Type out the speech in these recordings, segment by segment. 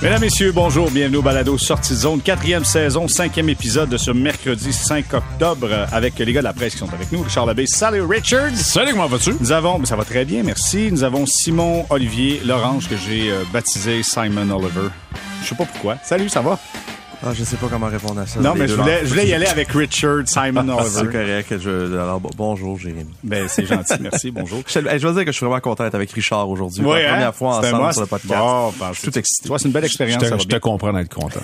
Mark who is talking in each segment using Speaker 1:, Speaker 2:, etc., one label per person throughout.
Speaker 1: Mesdames, Messieurs, bonjour. Bienvenue au Balado Sortie de Zone, quatrième saison, cinquième épisode de ce mercredi 5 octobre avec les gars de la presse qui sont avec nous. Richard Labbé, salut Richard.
Speaker 2: Salut, comment vas-tu?
Speaker 1: Nous avons, ça va très bien, merci. Nous avons Simon Olivier Lorange que j'ai euh, baptisé Simon Oliver. Je sais pas pourquoi. Salut, ça va?
Speaker 3: Ah, je sais pas comment répondre à ça.
Speaker 1: Non, mais je voulais, je voulais y aller avec Richard Simon Oliver.
Speaker 3: C'est correct. Je... Alors, bonjour, Jérémy.
Speaker 1: Ben, c'est gentil. Merci. Bonjour.
Speaker 3: Je, je veux dire que je suis vraiment content d'être avec Richard aujourd'hui.
Speaker 1: Oui,
Speaker 3: la
Speaker 1: hein?
Speaker 3: première fois
Speaker 1: C'était
Speaker 3: ensemble
Speaker 1: moi,
Speaker 3: sur le
Speaker 1: c'est-
Speaker 3: podcast.
Speaker 1: Bon, ben,
Speaker 3: je suis tout excité.
Speaker 1: Toi, c'est une belle expérience.
Speaker 2: Je
Speaker 1: ça
Speaker 2: te,
Speaker 1: va
Speaker 2: je te
Speaker 1: bien.
Speaker 2: comprends d'être content.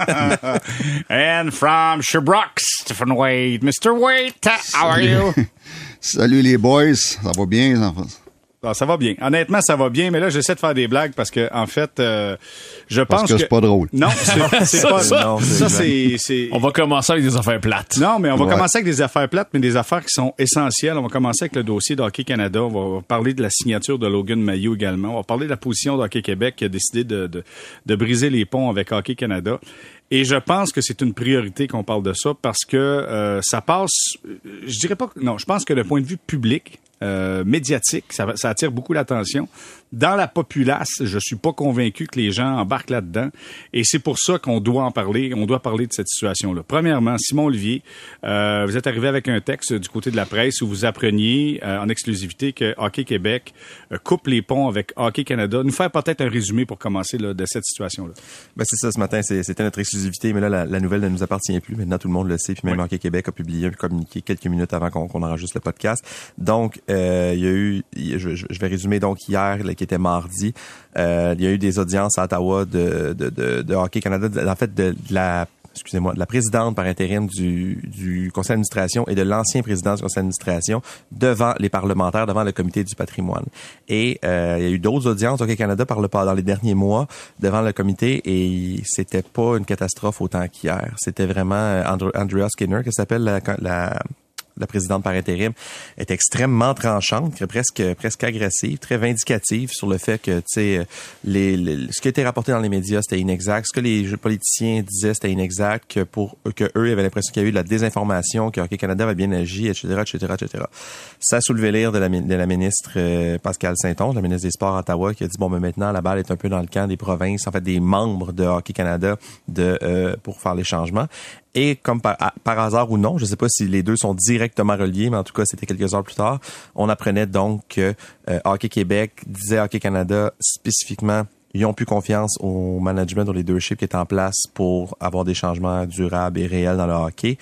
Speaker 1: And from Sherbrooke, Stephen Wade. Mr. Wade, how are you?
Speaker 4: Salut les boys, ça va bien les enfants?
Speaker 1: Ah, ça va bien. Honnêtement, ça va bien, mais là, j'essaie de faire des blagues parce que, en fait, euh, je
Speaker 4: Parce
Speaker 1: pense
Speaker 4: que c'est pas drôle.
Speaker 1: Non, c'est pas
Speaker 2: ça,
Speaker 3: non,
Speaker 1: Ça,
Speaker 3: c'est
Speaker 2: On va commencer avec des affaires plates.
Speaker 1: Non, mais on va
Speaker 4: Ouais.
Speaker 1: commencer avec des affaires plates, mais des affaires qui sont essentielles. On va commencer avec le dossier d'Hockey Canada. On va parler de la signature de Logan Mayou également. On va parler de la position d'Hockey Québec qui a décidé de, de, de briser les ponts avec Hockey Canada. Et je pense que c'est une priorité qu'on parle de ça parce que euh, ça passe, je dirais pas, que- non, je pense que le point de vue public, médiatique, ça, ça attire beaucoup l'attention. Dans la populace, je suis pas convaincu que les gens embarquent là-dedans. Et c'est pour ça qu'on doit en parler. On doit parler de cette situation-là. Premièrement, Simon Olivier, euh, vous êtes arrivé avec un texte du côté de la presse où vous appreniez euh, en exclusivité que Hockey Québec euh, coupe les ponts avec Hockey Canada. Nous faire peut-être un résumé pour commencer là, de cette situation-là.
Speaker 3: Ben, c'est ça, ce matin, c'était notre exclusivité, mais là, la, la nouvelle ne nous appartient plus. Maintenant, tout le monde le sait, puis même
Speaker 1: Oui.
Speaker 3: Hockey Québec a publié un communiqué quelques minutes avant qu'on qu'on enregistre le podcast. Donc, euh, il y a eu, je, je- vais résumer, donc, hier, là, qui était mardi, euh, il y a eu des audiences à Ottawa de, de, de, de Hockey Canada, en fait, de, la excusez-moi, de la présidente par intérim du, du conseil d'administration et de l'ancien président du conseil d'administration devant les parlementaires, devant le comité du patrimoine. Et euh, il y a eu d'autres audiences au Canada par le, dans les derniers mois devant le comité et c'était pas une catastrophe autant qu'hier. C'était vraiment euh, Andre- Andrea Skinner, qui s'appelle la, la la présidente par intérim est extrêmement tranchante, presque presque agressive, très vindicative sur le fait que tu sais les, les- ce qui été rapporté dans les médias c'était inexact, ce que les politiciens disaient c'était inexact, que pour que eux ils avaient l'impression qu'il y a eu de la désinformation, que Hockey Canada avait bien agi, etc., etc., etc. Ça a soulevé l'ire de la, mi- de la ministre euh, Pascal Saint-Onge, la ministre des Sports à Ottawa, qui a dit bon mais maintenant la balle est un peu dans le camp des provinces, en fait des membres de Hockey Canada de euh, pour faire les changements. Et comme par, hasard ou non, je ne sais pas si les deux sont directement reliés, mais en tout cas, c'était quelques heures plus tard, on apprenait donc que euh, Hockey Québec disait Hockey Canada spécifiquement ils ont plus confiance au management, au leadership qui est en place pour avoir des changements durables et réels dans le hockey.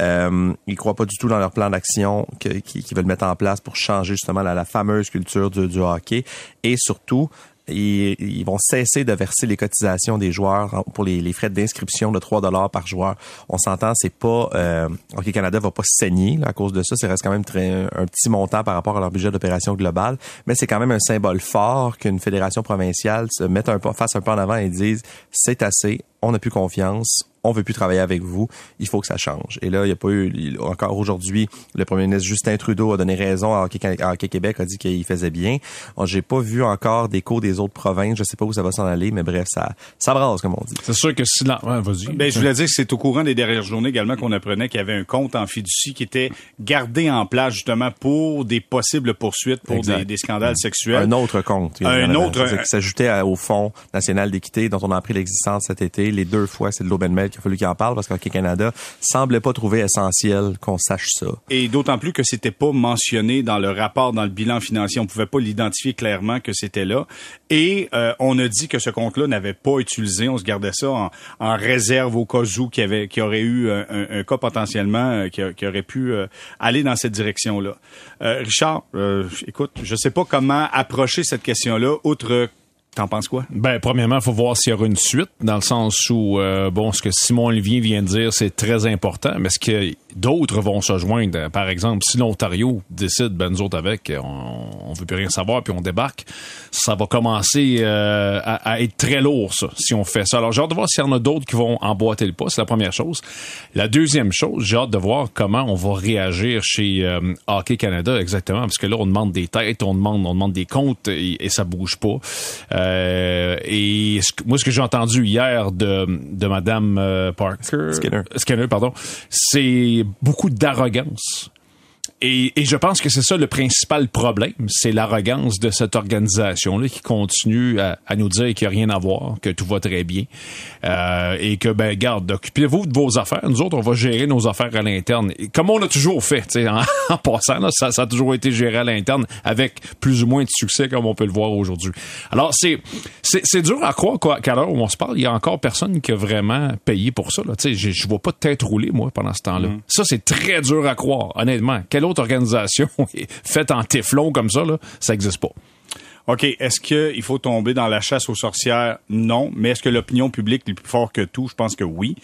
Speaker 3: Euh, ils croient pas du tout dans leur plan d'action qu'ils veulent mettre en place pour changer justement la, fameuse culture du hockey. Et surtout, ils, vont cesser de verser les cotisations des joueurs pour les, frais d'inscription de 3 dollars par joueur. On s'entend, c'est pas euh, Hockey Canada va pas saigner là, à cause de ça, ça reste quand même très un petit montant par rapport à leur budget d'opération globale, mais c'est quand même un symbole fort qu'une fédération provinciale se mette un pas fasse un pas en avant et dise c'est assez, on n'a plus confiance, on veut plus travailler avec vous, il faut que ça change. Et là, il y a pas eu il- encore aujourd'hui, le premier ministre Justin Trudeau a donné raison à Hockey, à Hockey Québec, a dit qu'il faisait bien. J'ai pas vu encore d'écho des autres provinces, je sais pas où ça va s'en aller, mais bref, ça ça brasse comme on dit.
Speaker 2: C'est sûr que si... ouais, vas-y.
Speaker 1: Ben, je voulais dire que c'est au courant des dernières journées également qu'on apprenait qu'il y avait un compte en fiducie qui était gardé en place justement pour des possibles poursuites pour des, des scandales sexuels.
Speaker 3: Un autre compte.
Speaker 1: Un autre-
Speaker 3: qui s'ajoutait au Fonds national d'équité dont on a appris l'existence cet été. Les deux fois, c'est de l'Open qu'il a fallu qu'il en parle parce qu'Hockey Canada semblait pas trouver essentiel qu'on sache ça.
Speaker 1: Et d'autant plus que c'était pas mentionné dans le rapport, dans le bilan financier. On pouvait pas l'identifier clairement que c'était là. Et euh, on a dit que ce compte-là n'avait pas utilisé. On se gardait ça en, réserve au cas où qu'il y avait, qu'il y aurait eu un, un- cas potentiellement euh, qui, aurait pu euh, aller dans cette direction-là. Euh, Richard, euh, écoute, je sais pas comment approcher cette question-là, outre T'en penses quoi?
Speaker 2: Ben, premièrement, il faut voir s'il y aura une suite, dans le sens où, euh, bon, ce que Simon Olivier vient de dire, c'est très important, mais est-ce que d'autres vont se joindre? Par exemple, si l'Ontario décide, ben, nous autres avec, on, on veut plus rien savoir, puis on débarque, ça va commencer euh, à, à être très lourd, ça, si on fait ça. Alors, j'ai hâte de voir s'il y en a d'autres qui vont emboîter le pas, c'est la première chose. La deuxième chose, j'ai hâte de voir comment on va réagir chez euh, Hockey Canada, exactement, parce que là, on demande des têtes, on demande, on demande des comptes, et, et ça bouge pas. Euh, et ce que- moi, ce que j'ai entendu hier de, de Madame euh, Parker,
Speaker 3: Skinner.
Speaker 2: Skinner, pardon, c'est beaucoup d'arrogance et, et, je pense que c'est ça le principal problème, c'est l'arrogance de cette organisation-là qui continue à, à nous dire qu'il n'y a rien à voir, que tout va très bien, euh, et que, ben, garde, occupez-vous de vos affaires. Nous autres, on va gérer nos affaires à l'interne. Comme on a toujours fait, en, en passant, là, ça, ça, a toujours été géré à l'interne avec plus ou moins de succès, comme on peut le voir aujourd'hui. Alors, c'est, c'est, dur à croire qu'à l'heure où on se parle, il y a encore personne qui a vraiment payé pour ça. Là. Je, je vois pas de tête roulée, moi, pendant ce temps-là. Mm. Ça, c'est très dur à croire, honnêtement. Autre organisation faite en téflon comme ça, là, ça n'existe pas.
Speaker 1: OK, est-ce qu'il faut tomber dans la chasse aux sorcières? Non. Mais est-ce que l'opinion publique est plus fort que tout? Je pense que oui.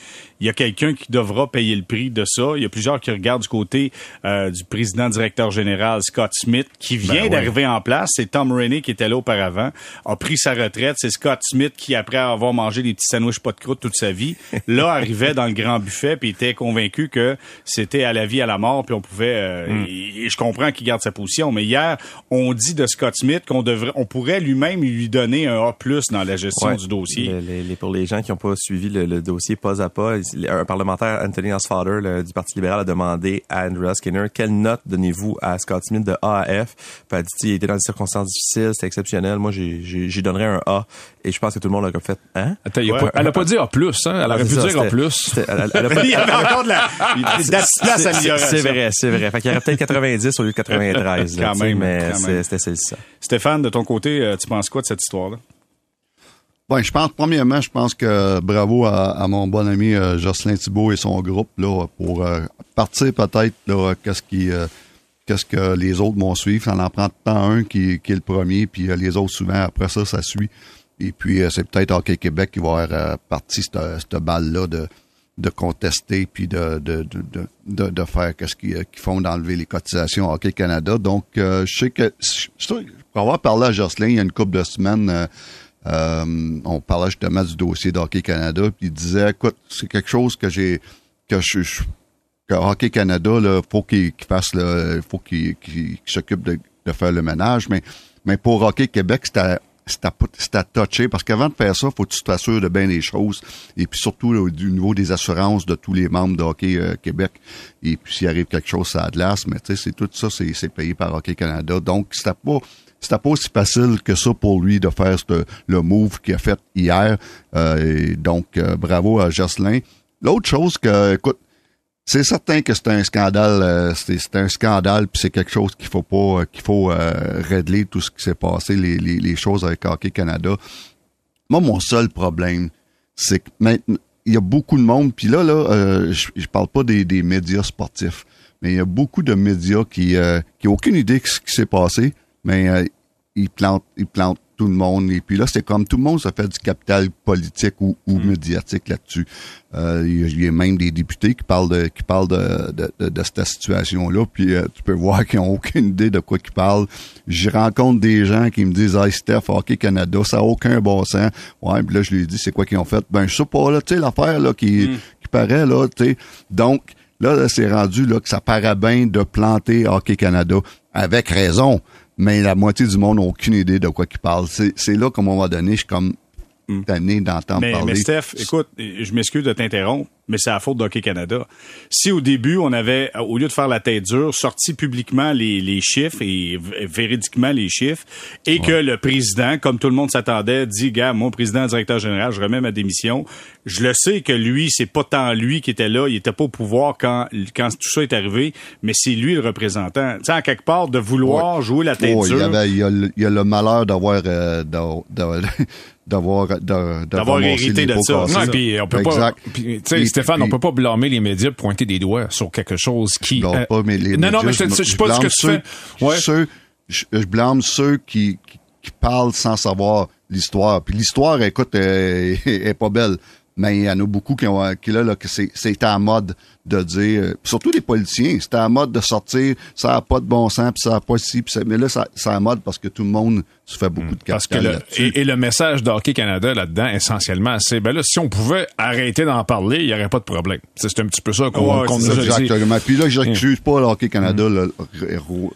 Speaker 1: Il y a quelqu'un qui devra payer le prix de ça. Il y a plusieurs qui regardent du côté euh, du président directeur général Scott Smith, qui ben vient d'arriver en place. C'est Tom Rainey qui était là auparavant, a pris sa retraite. C'est Scott Smith qui, après avoir mangé des petits sandwichs pas de croûte toute sa vie, là, arrivait dans le grand buffet puis était convaincu que c'était à la vie, à la mort, puis on pouvait... Euh, hmm. et je comprends qu'il garde sa position, mais hier, on dit de Scott Smith qu'on devrait on pourrait lui-même lui donner un A+ dans la gestion du dossier.
Speaker 3: Les, pour les gens qui n'ont pas suivi le, dossier pas à pas, un parlementaire, Anthony Osfather du Parti libéral, a demandé à Andrew Skinner quelle note donnez-vous à Scott Smith de A à F. Puis elle dit il était dans des circonstances difficiles, c'était exceptionnel. Moi, j'y donnerais un A. Et je pense que tout le monde a fait hein?
Speaker 2: Attends, elle a pas dit A+, hein? Elle aurait pu dire A+.
Speaker 1: il y avait encore de la,
Speaker 3: C'est vrai, c'est vrai. Fait qu'il y aurait peut-être 90 au lieu de 93. quand même, mais c'était ça.
Speaker 1: Stéphane, de ton côté, euh, tu penses quoi de cette histoire-là?
Speaker 4: Bon, je pense, premièrement, je pense que bravo à, mon bon ami euh, Jocelyn Thibault et son groupe là, pour euh, partir peut-être qu'est-ce qui qu'est-ce que les autres vont suivre. Ça en prend tant un qui, est le premier, puis les autres souvent après ça, ça suit. Et puis c'est peut-être Hockey Québec qui va avoir parti cette, cette balle-là de, de contester puis de, de, de, de, faire qu'est-ce qu'ils font d'enlever les cotisations Hockey Canada. Donc, je sais que pour avoir parlé à Jocelyn il y a une couple de semaines, euh, euh, on parlait justement du dossier d'Hockey Canada, puis il disait, écoute, c'est quelque chose que j'ai, que je, Hockey Canada, là, faut qu'il fasse le, faut qu'il s'occupe de, faire le ménage, mais, pour Hockey Québec, c'était à, toucher parce qu'avant de faire ça, faut que tu t'assures de bien les choses et puis surtout du niveau des assurances de tous les membres de Hockey euh, Québec et puis s'il arrive quelque chose ça glace, mais tu sais c'est tout ça c'est payé par Hockey Canada donc c'était pas c'était pas aussi facile que ça pour lui de faire le move qu'il a fait hier. Euh, donc, euh, bravo à Jocelyn. L'autre chose que, écoute, c'est certain que c'est un scandale, euh, c'est un scandale, puis c'est quelque chose qu'il faut pas, qu'il faut régler tout ce qui s'est passé, les, les, choses avec Hockey Canada. Moi, mon seul problème, c'est que maintenant, il y a beaucoup de monde, puis là, là, je, je parle pas des, des médias sportifs, mais il y a beaucoup de médias qui, qui aucune idée de ce qui s'est passé, mais euh, il plante, il plante tout le monde. Et puis là, c'est comme tout le monde se fait du capital politique ou, ou mm. médiatique là-dessus. Euh, il y a même des députés qui parlent de qui parlent de, de, de, cette situation-là. Puis euh, tu peux voir qu'ils n'ont aucune idée de quoi ils parlent. Je rencontre des gens qui me disent Hey Steph, Hockey Canada, ça n'a aucun bon sens. Ouais, puis là, je lui dis c'est quoi qu'ils ont fait? Ben je sais pas, là, tu sais, l'affaire là qui, mm. qui paraît là, tu sais. Donc, là, c'est rendu là que ça paraît bien de planter Hockey Canada. Avec raison mais la moitié du monde n'a aucune idée de quoi qu'il parle. C'est là qu'à un moment donné, je suis comme tanné d'entendre parler.
Speaker 1: Mais Steph, écoute, je m'excuse de t'interrompre, mais c'est la faute d'Hockey Canada. Si au début, on avait, au lieu de faire la tête dure, sorti publiquement les, les chiffres et véridiquement les chiffres, et que le président, comme tout le monde s'attendait, dit, gars, mon président, directeur général, je remets ma démission. Je le sais que lui, c'est pas tant lui qui était là, il était pas au pouvoir quand, quand tout ça est arrivé, mais c'est lui le représentant. Tu sais, en quelque part, de vouloir jouer la tête dure.
Speaker 4: Il y, a, il y a le malheur d'avoir, euh, d'avoir
Speaker 1: d'avoir hérité de ça.
Speaker 2: Non, puis on peut pas Stéphane, on peut pas blâmer les médias pointer des doigts sur quelque chose qui
Speaker 4: euh, pas mais les
Speaker 2: Non non, mais je, je, sais pas ce que tu fais.
Speaker 4: Ouais. Ceux, je, blâme ceux qui, qui, parlent sans savoir l'histoire. Puis l'histoire écoute est, est pas belle mais il y en a beaucoup qui ont qui là, là que c'est en mode de dire euh, surtout les politiciens c'était en mode de sortir ça a pas de bon sens puis ça a pas ci puis ça, mais là ça c'est en mode parce que tout le monde se fait beaucoup de
Speaker 2: parce que le, et, le message d'Hockey Canada là-dedans essentiellement c'est ben là si on pouvait arrêter d'en parler il y aurait pas de problème. C'est un petit peu ça qu'on qu nous a
Speaker 4: exactement. puis là j'accuse pas l'Hockey Canada mm.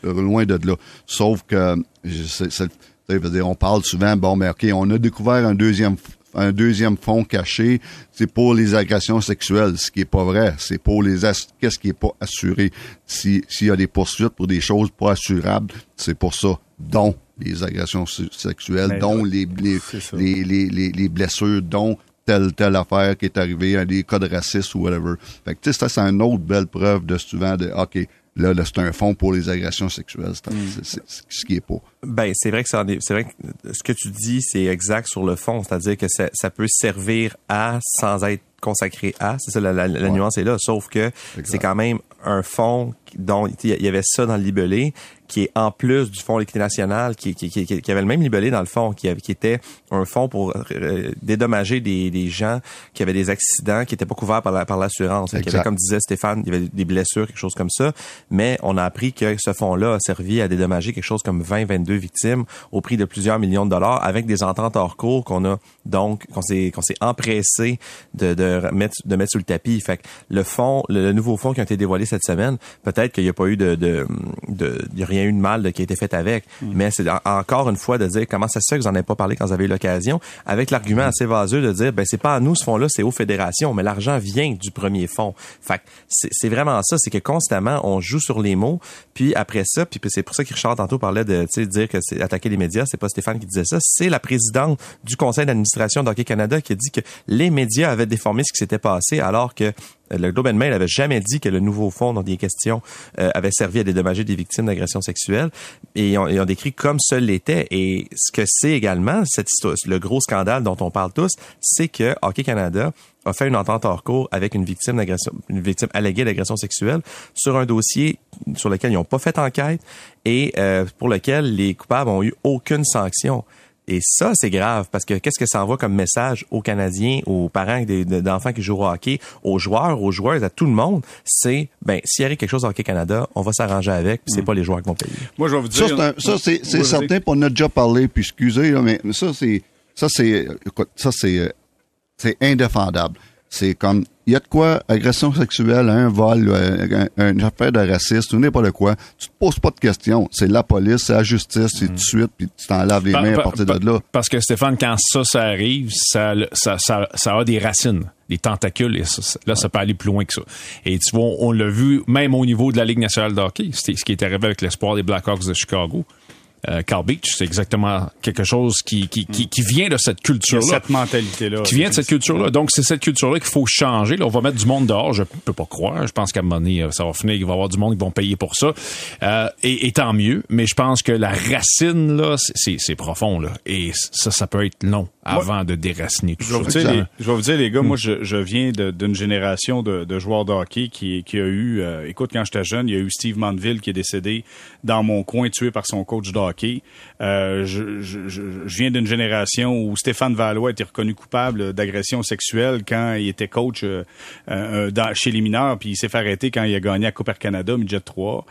Speaker 4: loin de là. Sauf que c'est on parle souvent bon mais OK on a découvert un deuxième un deuxième fonds caché, c'est pour les agressions sexuelles, ce qui est pas vrai. C'est pour les qu'est-ce qui est pas assuré? Si s'il y a des poursuites pour des choses pas assurables, c'est pour ça. dont les agressions sexuelles,
Speaker 1: Mais
Speaker 4: dont
Speaker 1: là,
Speaker 4: les, les, les, les, les, les blessures, dont telle, telle affaire qui est arrivée, des cas de racisme ou whatever. Fait que, tu sais, ça, c'est une autre belle preuve de souvent de, OK, là, là c'est un fonds pour les agressions sexuelles. C'est c'est ce qui est pas.
Speaker 3: Ben, c'est vrai que ça c'est vrai que ce que tu dis, c'est exact sur le fond. C'est-à-dire que ça, ça peut servir à sans être consacré à. C'est ça, la, la- la nuance est là. Sauf que c'est quand même un fonds dont il y avait ça dans le libellé, qui est en plus du fonds d'équité nationale, qui, qui, qui, qui avait le même libellé dans le fond, qui, avait, qui était un fonds pour euh, dédommager des, des gens qui avaient des accidents qui n'étaient pas couverts par la- par l'assurance. Y avait, comme disait Stéphane, il y avait des blessures, quelque chose comme ça. Mais on a appris que ce fonds-là a servi à dédommager quelque chose comme 20, 22 victimes au prix de plusieurs millions de dollars avec des ententes hors cours qu'on a donc, qu'on s'est, qu'on s'est empressé de, de mettre, de mettre sous le tapis. Fait que le fonds, le, le nouveau fonds qui a été dévoilé cette semaine, peut-être qu'il n'y a pas eu de, de, de, a rien eu de mal de, qui a été fait avec. Mais c'est en- encore une fois de dire comment ça se fait que vous en avez pas parlé quand vous avez eu l'occasion, avec l'argument assez vaseux de dire, ben, c'est pas à nous ce fonds-là, c'est aux fédérations, mais l'argent vient du premier fonds. Fait c'est vraiment ça, c'est que constamment, on joue sur les mots, puis après ça, puis c'est pour ça que Richard tantôt parlait de, dire que c'est attaquer les médias, c'est pas Stéphane qui disait ça, c'est la présidente du conseil d'administration d'Hockey Canada qui a dit que les médias avaient déformé ce qui s'était passé alors que le Globe and Mail avait jamais dit que le nouveau fonds dont il est question euh, avait servi à dédommager des victimes d'agressions sexuelles et ils ont, ils ont décrit comme ça l'était et ce que c'est également cette le gros scandale dont on parle tous, c'est que Hockey Canada a fait une entente hors cours avec une victime d'agression, une victime alléguée d'agression sexuelle sur un dossier sur lequel ils n'ont pas fait enquête et euh, pour lequel les coupables ont eu aucune sanction. Et ça, c'est grave parce que qu'est-ce que ça envoie comme message aux Canadiens, aux parents d'enfants qui jouent au hockey, aux joueurs, aux joueuses, à tout le monde, c'est ben s'il arrive quelque chose au Hockey Canada, on va s'arranger avec, puis c'est pas les joueurs qui vont payer.
Speaker 1: Moi, je vais vous
Speaker 4: Ça,
Speaker 1: dire.
Speaker 4: c'est un- ça, c'est
Speaker 1: Oui,
Speaker 4: certain, puis on en a déjà parlé, puis excusez, là, mais mais ça, c'est ça, c'est écoute, ça, c'est euh, c'est indéfendable. C'est comme il y a de quoi, agression sexuelle, un vol, un, une affaire de racisme, ou n'importe quoi. Tu te poses pas de questions. C'est la police, c'est la justice, c'est tout de suite, puis tu t'en laves les mains à
Speaker 2: pa-
Speaker 4: partir
Speaker 2: pa-
Speaker 4: de là.
Speaker 2: Parce que Stéphane, quand ça, ça arrive, ça, ça, ça, ça a des racines, des tentacules, et ça- ça- là, ça peut aller plus loin que ça. Et tu vois, on, on l'a vu même au niveau de la Ligue nationale de hockey. C'était ce qui est arrivé avec l'espoir des Blackhawks de Chicago. Euh, Carl Beach, c'est exactement quelque chose qui, qui, qui, qui vient de cette culture-là.
Speaker 1: cette mentalité-là.
Speaker 2: qui vient de cette culture-là. Donc, c'est cette culture-là qu'il faut changer. Là, on va mettre du monde dehors. Je peux pas croire. Je pense qu'à un moment donné, euh, ça va finir. Il va y avoir du monde qui vont payer pour ça. Euh, et, et tant mieux. Mais je pense que la racine, là, c'est- profond, là. Et ça, ça peut être long avant de déraciner tout
Speaker 1: Je
Speaker 2: ça.
Speaker 1: dire, les, je vais vous dire, les
Speaker 2: Hmm.
Speaker 1: gars, moi, je, je viens d'une génération de, de joueurs de hockey qui, qui a eu, euh, écoute, quand j'étais jeune, il y a eu Steve Mandeville qui est décédé dans mon coin, tué par son coach de hockey. Euh, je, viens d'une génération où Stéphane Valois été reconnu coupable d'agression sexuelle quand il était coach euh, euh, chez les mineurs, puis il s'est fait arrêter quand il a gagné à Cooper Canada, Midget 3.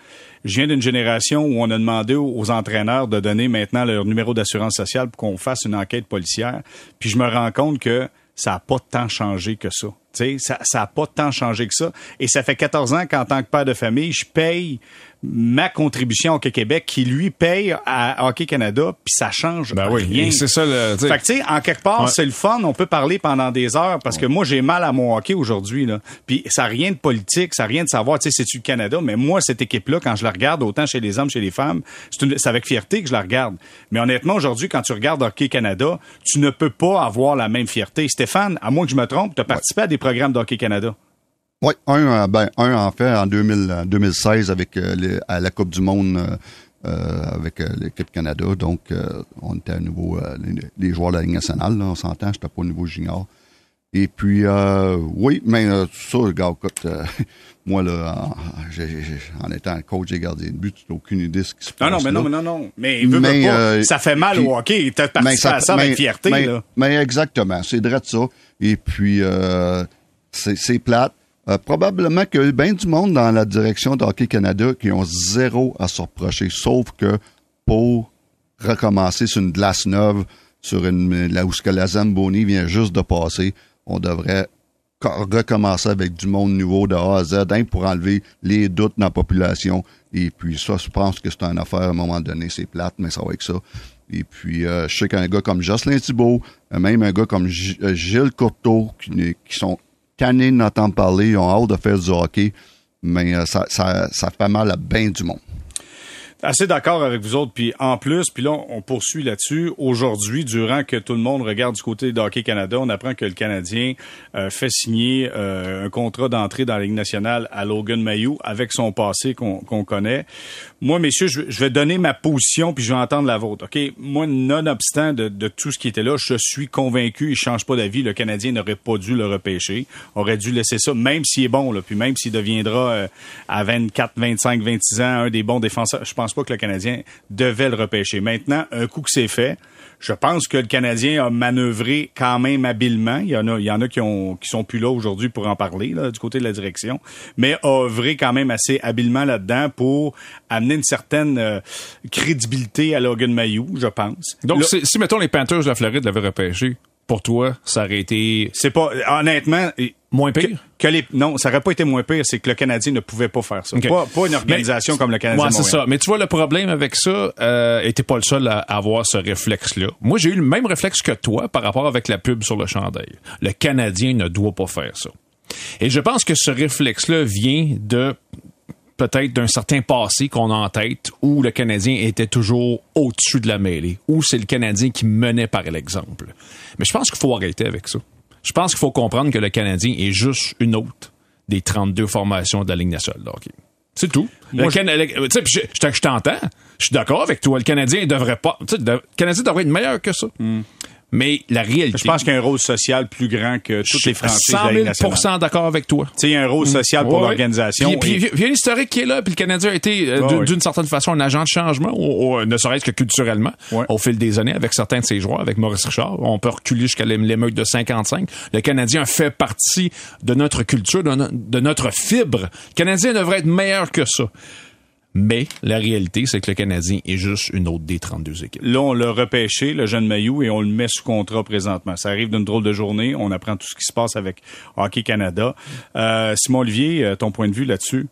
Speaker 1: Je viens d'une génération où on a demandé aux, aux entraîneurs de donner maintenant leur numéro d'assurance sociale pour qu'on fasse une enquête policière. Puis je me rends compte que ça n'a pas tant changé que ça. Tu sais, ça ça a pas tant changé que ça. Et ça fait 14 ans qu'en tant que père de famille, je paye ma contribution au Hockey Québec qui, lui, paye à Hockey Canada, puis ça change
Speaker 2: Ben oui.
Speaker 1: rien.
Speaker 2: C'est ça, le, tu sais,
Speaker 1: Fait que, tu sais, en quelque part,
Speaker 2: Ouais.
Speaker 1: c'est le fun. On peut parler pendant des heures parce que moi, j'ai mal à mon hockey aujourd'hui, là. Puis ça n'a rien de politique, ça n'a rien de savoir, tu sais, c'est-tu le Canada? Mais moi, cette équipe-là, quand je la regarde, autant chez les hommes, chez les femmes, c'est avec fierté que je la regarde. Mais honnêtement, aujourd'hui, quand tu regardes Hockey Canada, tu ne peux pas avoir la même fierté. Stéphane, à moins que je me trompe, tu as participé à des programmes d'Hockey Canada?
Speaker 4: Oui, un, euh, ben, un en fait en 2000, euh, 2016 avec euh, à la Coupe du Monde avec l'équipe Canada. Donc, on était à nouveau les, joueurs de la Ligue nationale, on s'entend, j'étais pas au niveau junior. Et puis, euh, oui, mais euh, ça, regarde, écoute, euh, moi, là, en, j'ai- j'ai- en étant coach des gardiens de but, tu n'as aucune idée de ce qui se passe.
Speaker 1: Non, non, mais non, mais non, non. Mais, veut, veut
Speaker 4: Mais,
Speaker 1: pas, ça fait mal
Speaker 4: puis-
Speaker 1: au hockey. Tu as participé à ça avec fierté,
Speaker 4: mais,
Speaker 1: là.
Speaker 4: mais exactement, c'est vrai de ça. Et puis, c'est plate. Probablement qu'il y a eu bien du monde dans la direction de Hockey Canada qui ont zéro à se reprocher, sauf que pour recommencer sur une glace neuve, sur une là où ce que la Zamboni vient juste de passer, on devrait recommencer avec du monde nouveau de A à Z hein, pour enlever les doutes dans la population. Et puis ça, je pense que c'est une affaire à un moment donné, c'est plate, mais ça va avec ça. Et puis, euh, je sais qu'un gars comme Jocelyn Thibault, euh, même un gars comme euh, Gilles Courteau, qui, qui sont tannés d'entendre parler, ils ont hâte de faire du hockey, mais ça, ça, ça fait mal à bien du monde.
Speaker 1: Assez d'accord avec vous autres. Puis en plus, puis là, on poursuit là-dessus. Aujourd'hui, durant que tout le monde regarde du côté d'Hockey Canada, on apprend que le Canadien euh, fait signer euh, un contrat d'entrée dans la Ligue nationale à Logan Mayou avec son passé qu'on connaît. Moi, messieurs, je, vais donner ma position puis je vais entendre la vôtre. OK? Moi, nonobstant de, de tout ce qui était là, je suis convaincu, il change pas d'avis. Le Canadien n'aurait pas dû le repêcher. Aurait dû laisser ça, même s'il est bon, là, puis même s'il deviendra euh, à 24, 25, 26 ans un des bons défenseurs. Je pense pas que le Canadien devait le repêcher. Maintenant, un coup que c'est fait, je pense que le Canadien a manœuvré quand même habilement. Il y en a, il y en a qui ont qui sont plus là aujourd'hui pour en parler du côté de la direction, mais a œuvré quand même assez habilement là-dedans pour amener une certaine euh, crédibilité à Logan Mayou, je pense.
Speaker 2: Donc, si, mettons les Panthers de la Floride l'avaient repêché, pour toi, ça aurait été.
Speaker 1: C'est pas honnêtement.
Speaker 2: Moins pire?
Speaker 1: Que, les, non, ça aurait pas été moins pire, c'est que le Canadien ne pouvait pas faire ça. Pas, pas, une organisation comme le Canadien.
Speaker 2: c'est ça. Mais tu vois, le problème avec ça, euh, était pas le seul à avoir ce réflexe-là. Moi, j'ai eu le même réflexe que toi par rapport avec la pub sur le chandail. Le Canadien ne doit pas faire ça. Et je pense que ce réflexe-là vient de peut-être d'un certain passé qu'on a en tête où le Canadien était toujours au-dessus de la mêlée, où c'est le Canadien qui menait par l'exemple. Mais je pense qu'il faut arrêter avec ça. Je pense qu'il faut comprendre que le Canadien est juste une autre des 32 formations de la Ligue nationale de C'est tout. le je, t'entends. Je suis d'accord avec toi. Le Canadien devrait pas. Le Canadien devrait être meilleur que ça. Hmm. Mais la réalité.
Speaker 1: Je pense qu'il y a un rôle social plus grand que toutes les Français.
Speaker 2: 100 000 d'accord avec toi.
Speaker 1: Tu sais, il y a un rôle mm. social pour l'organisation.
Speaker 2: Puis, puis, il y a l'historique qui est là, puis le Canadien a été, euh, d'une certaine façon, un agent de changement, ne serait-ce que culturellement, au fil des années, avec certains de ses joueurs, avec Maurice Richard. On peut reculer jusqu'à l'émeute de 55. Le Canadien fait partie de notre culture, de notre fibre. Le Canadien devrait être meilleur que ça. Mais la réalité, c'est que le Canadien est juste une autre des 32 équipes.
Speaker 1: Là, on l'a repêché, le jeune Maillot, et on le met sous contrat présentement. Ça arrive d'une drôle de journée. On apprend tout ce qui se passe avec Hockey Canada. Euh, Simon Olivier, euh, ton point de vue là-dessus?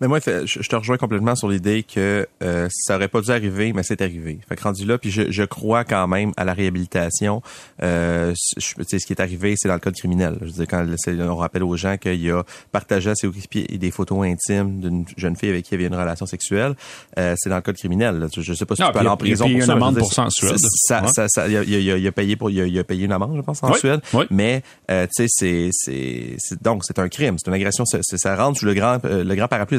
Speaker 3: Mais moi, je te rejoins complètement sur l'idée que euh, ça aurait pas dû arriver, mais c'est arrivé. Fait que rendu là, puis je, je, crois quand même à la réhabilitation. Euh, je, ce qui est arrivé, c'est dans le code criminel. Je veux dire, quand on rappelle aux gens qu'il a partagé à ses coéquipiers des photos intimes d'une jeune fille avec qui il avait une relation sexuelle, euh, c'est dans le code criminel. Je sais pas si tu peux aller en prison
Speaker 2: pour
Speaker 3: ça.
Speaker 2: une amende pour ça en Suède.
Speaker 3: Ça, ça, ça, il, a, il, a, payé pour, il a, payé une amende, je pense, en Suède. Mais euh, tu sais, c'est, c'est, donc c'est un crime, c'est une agression, ça rentre sous le grand, euh, le grand parapluie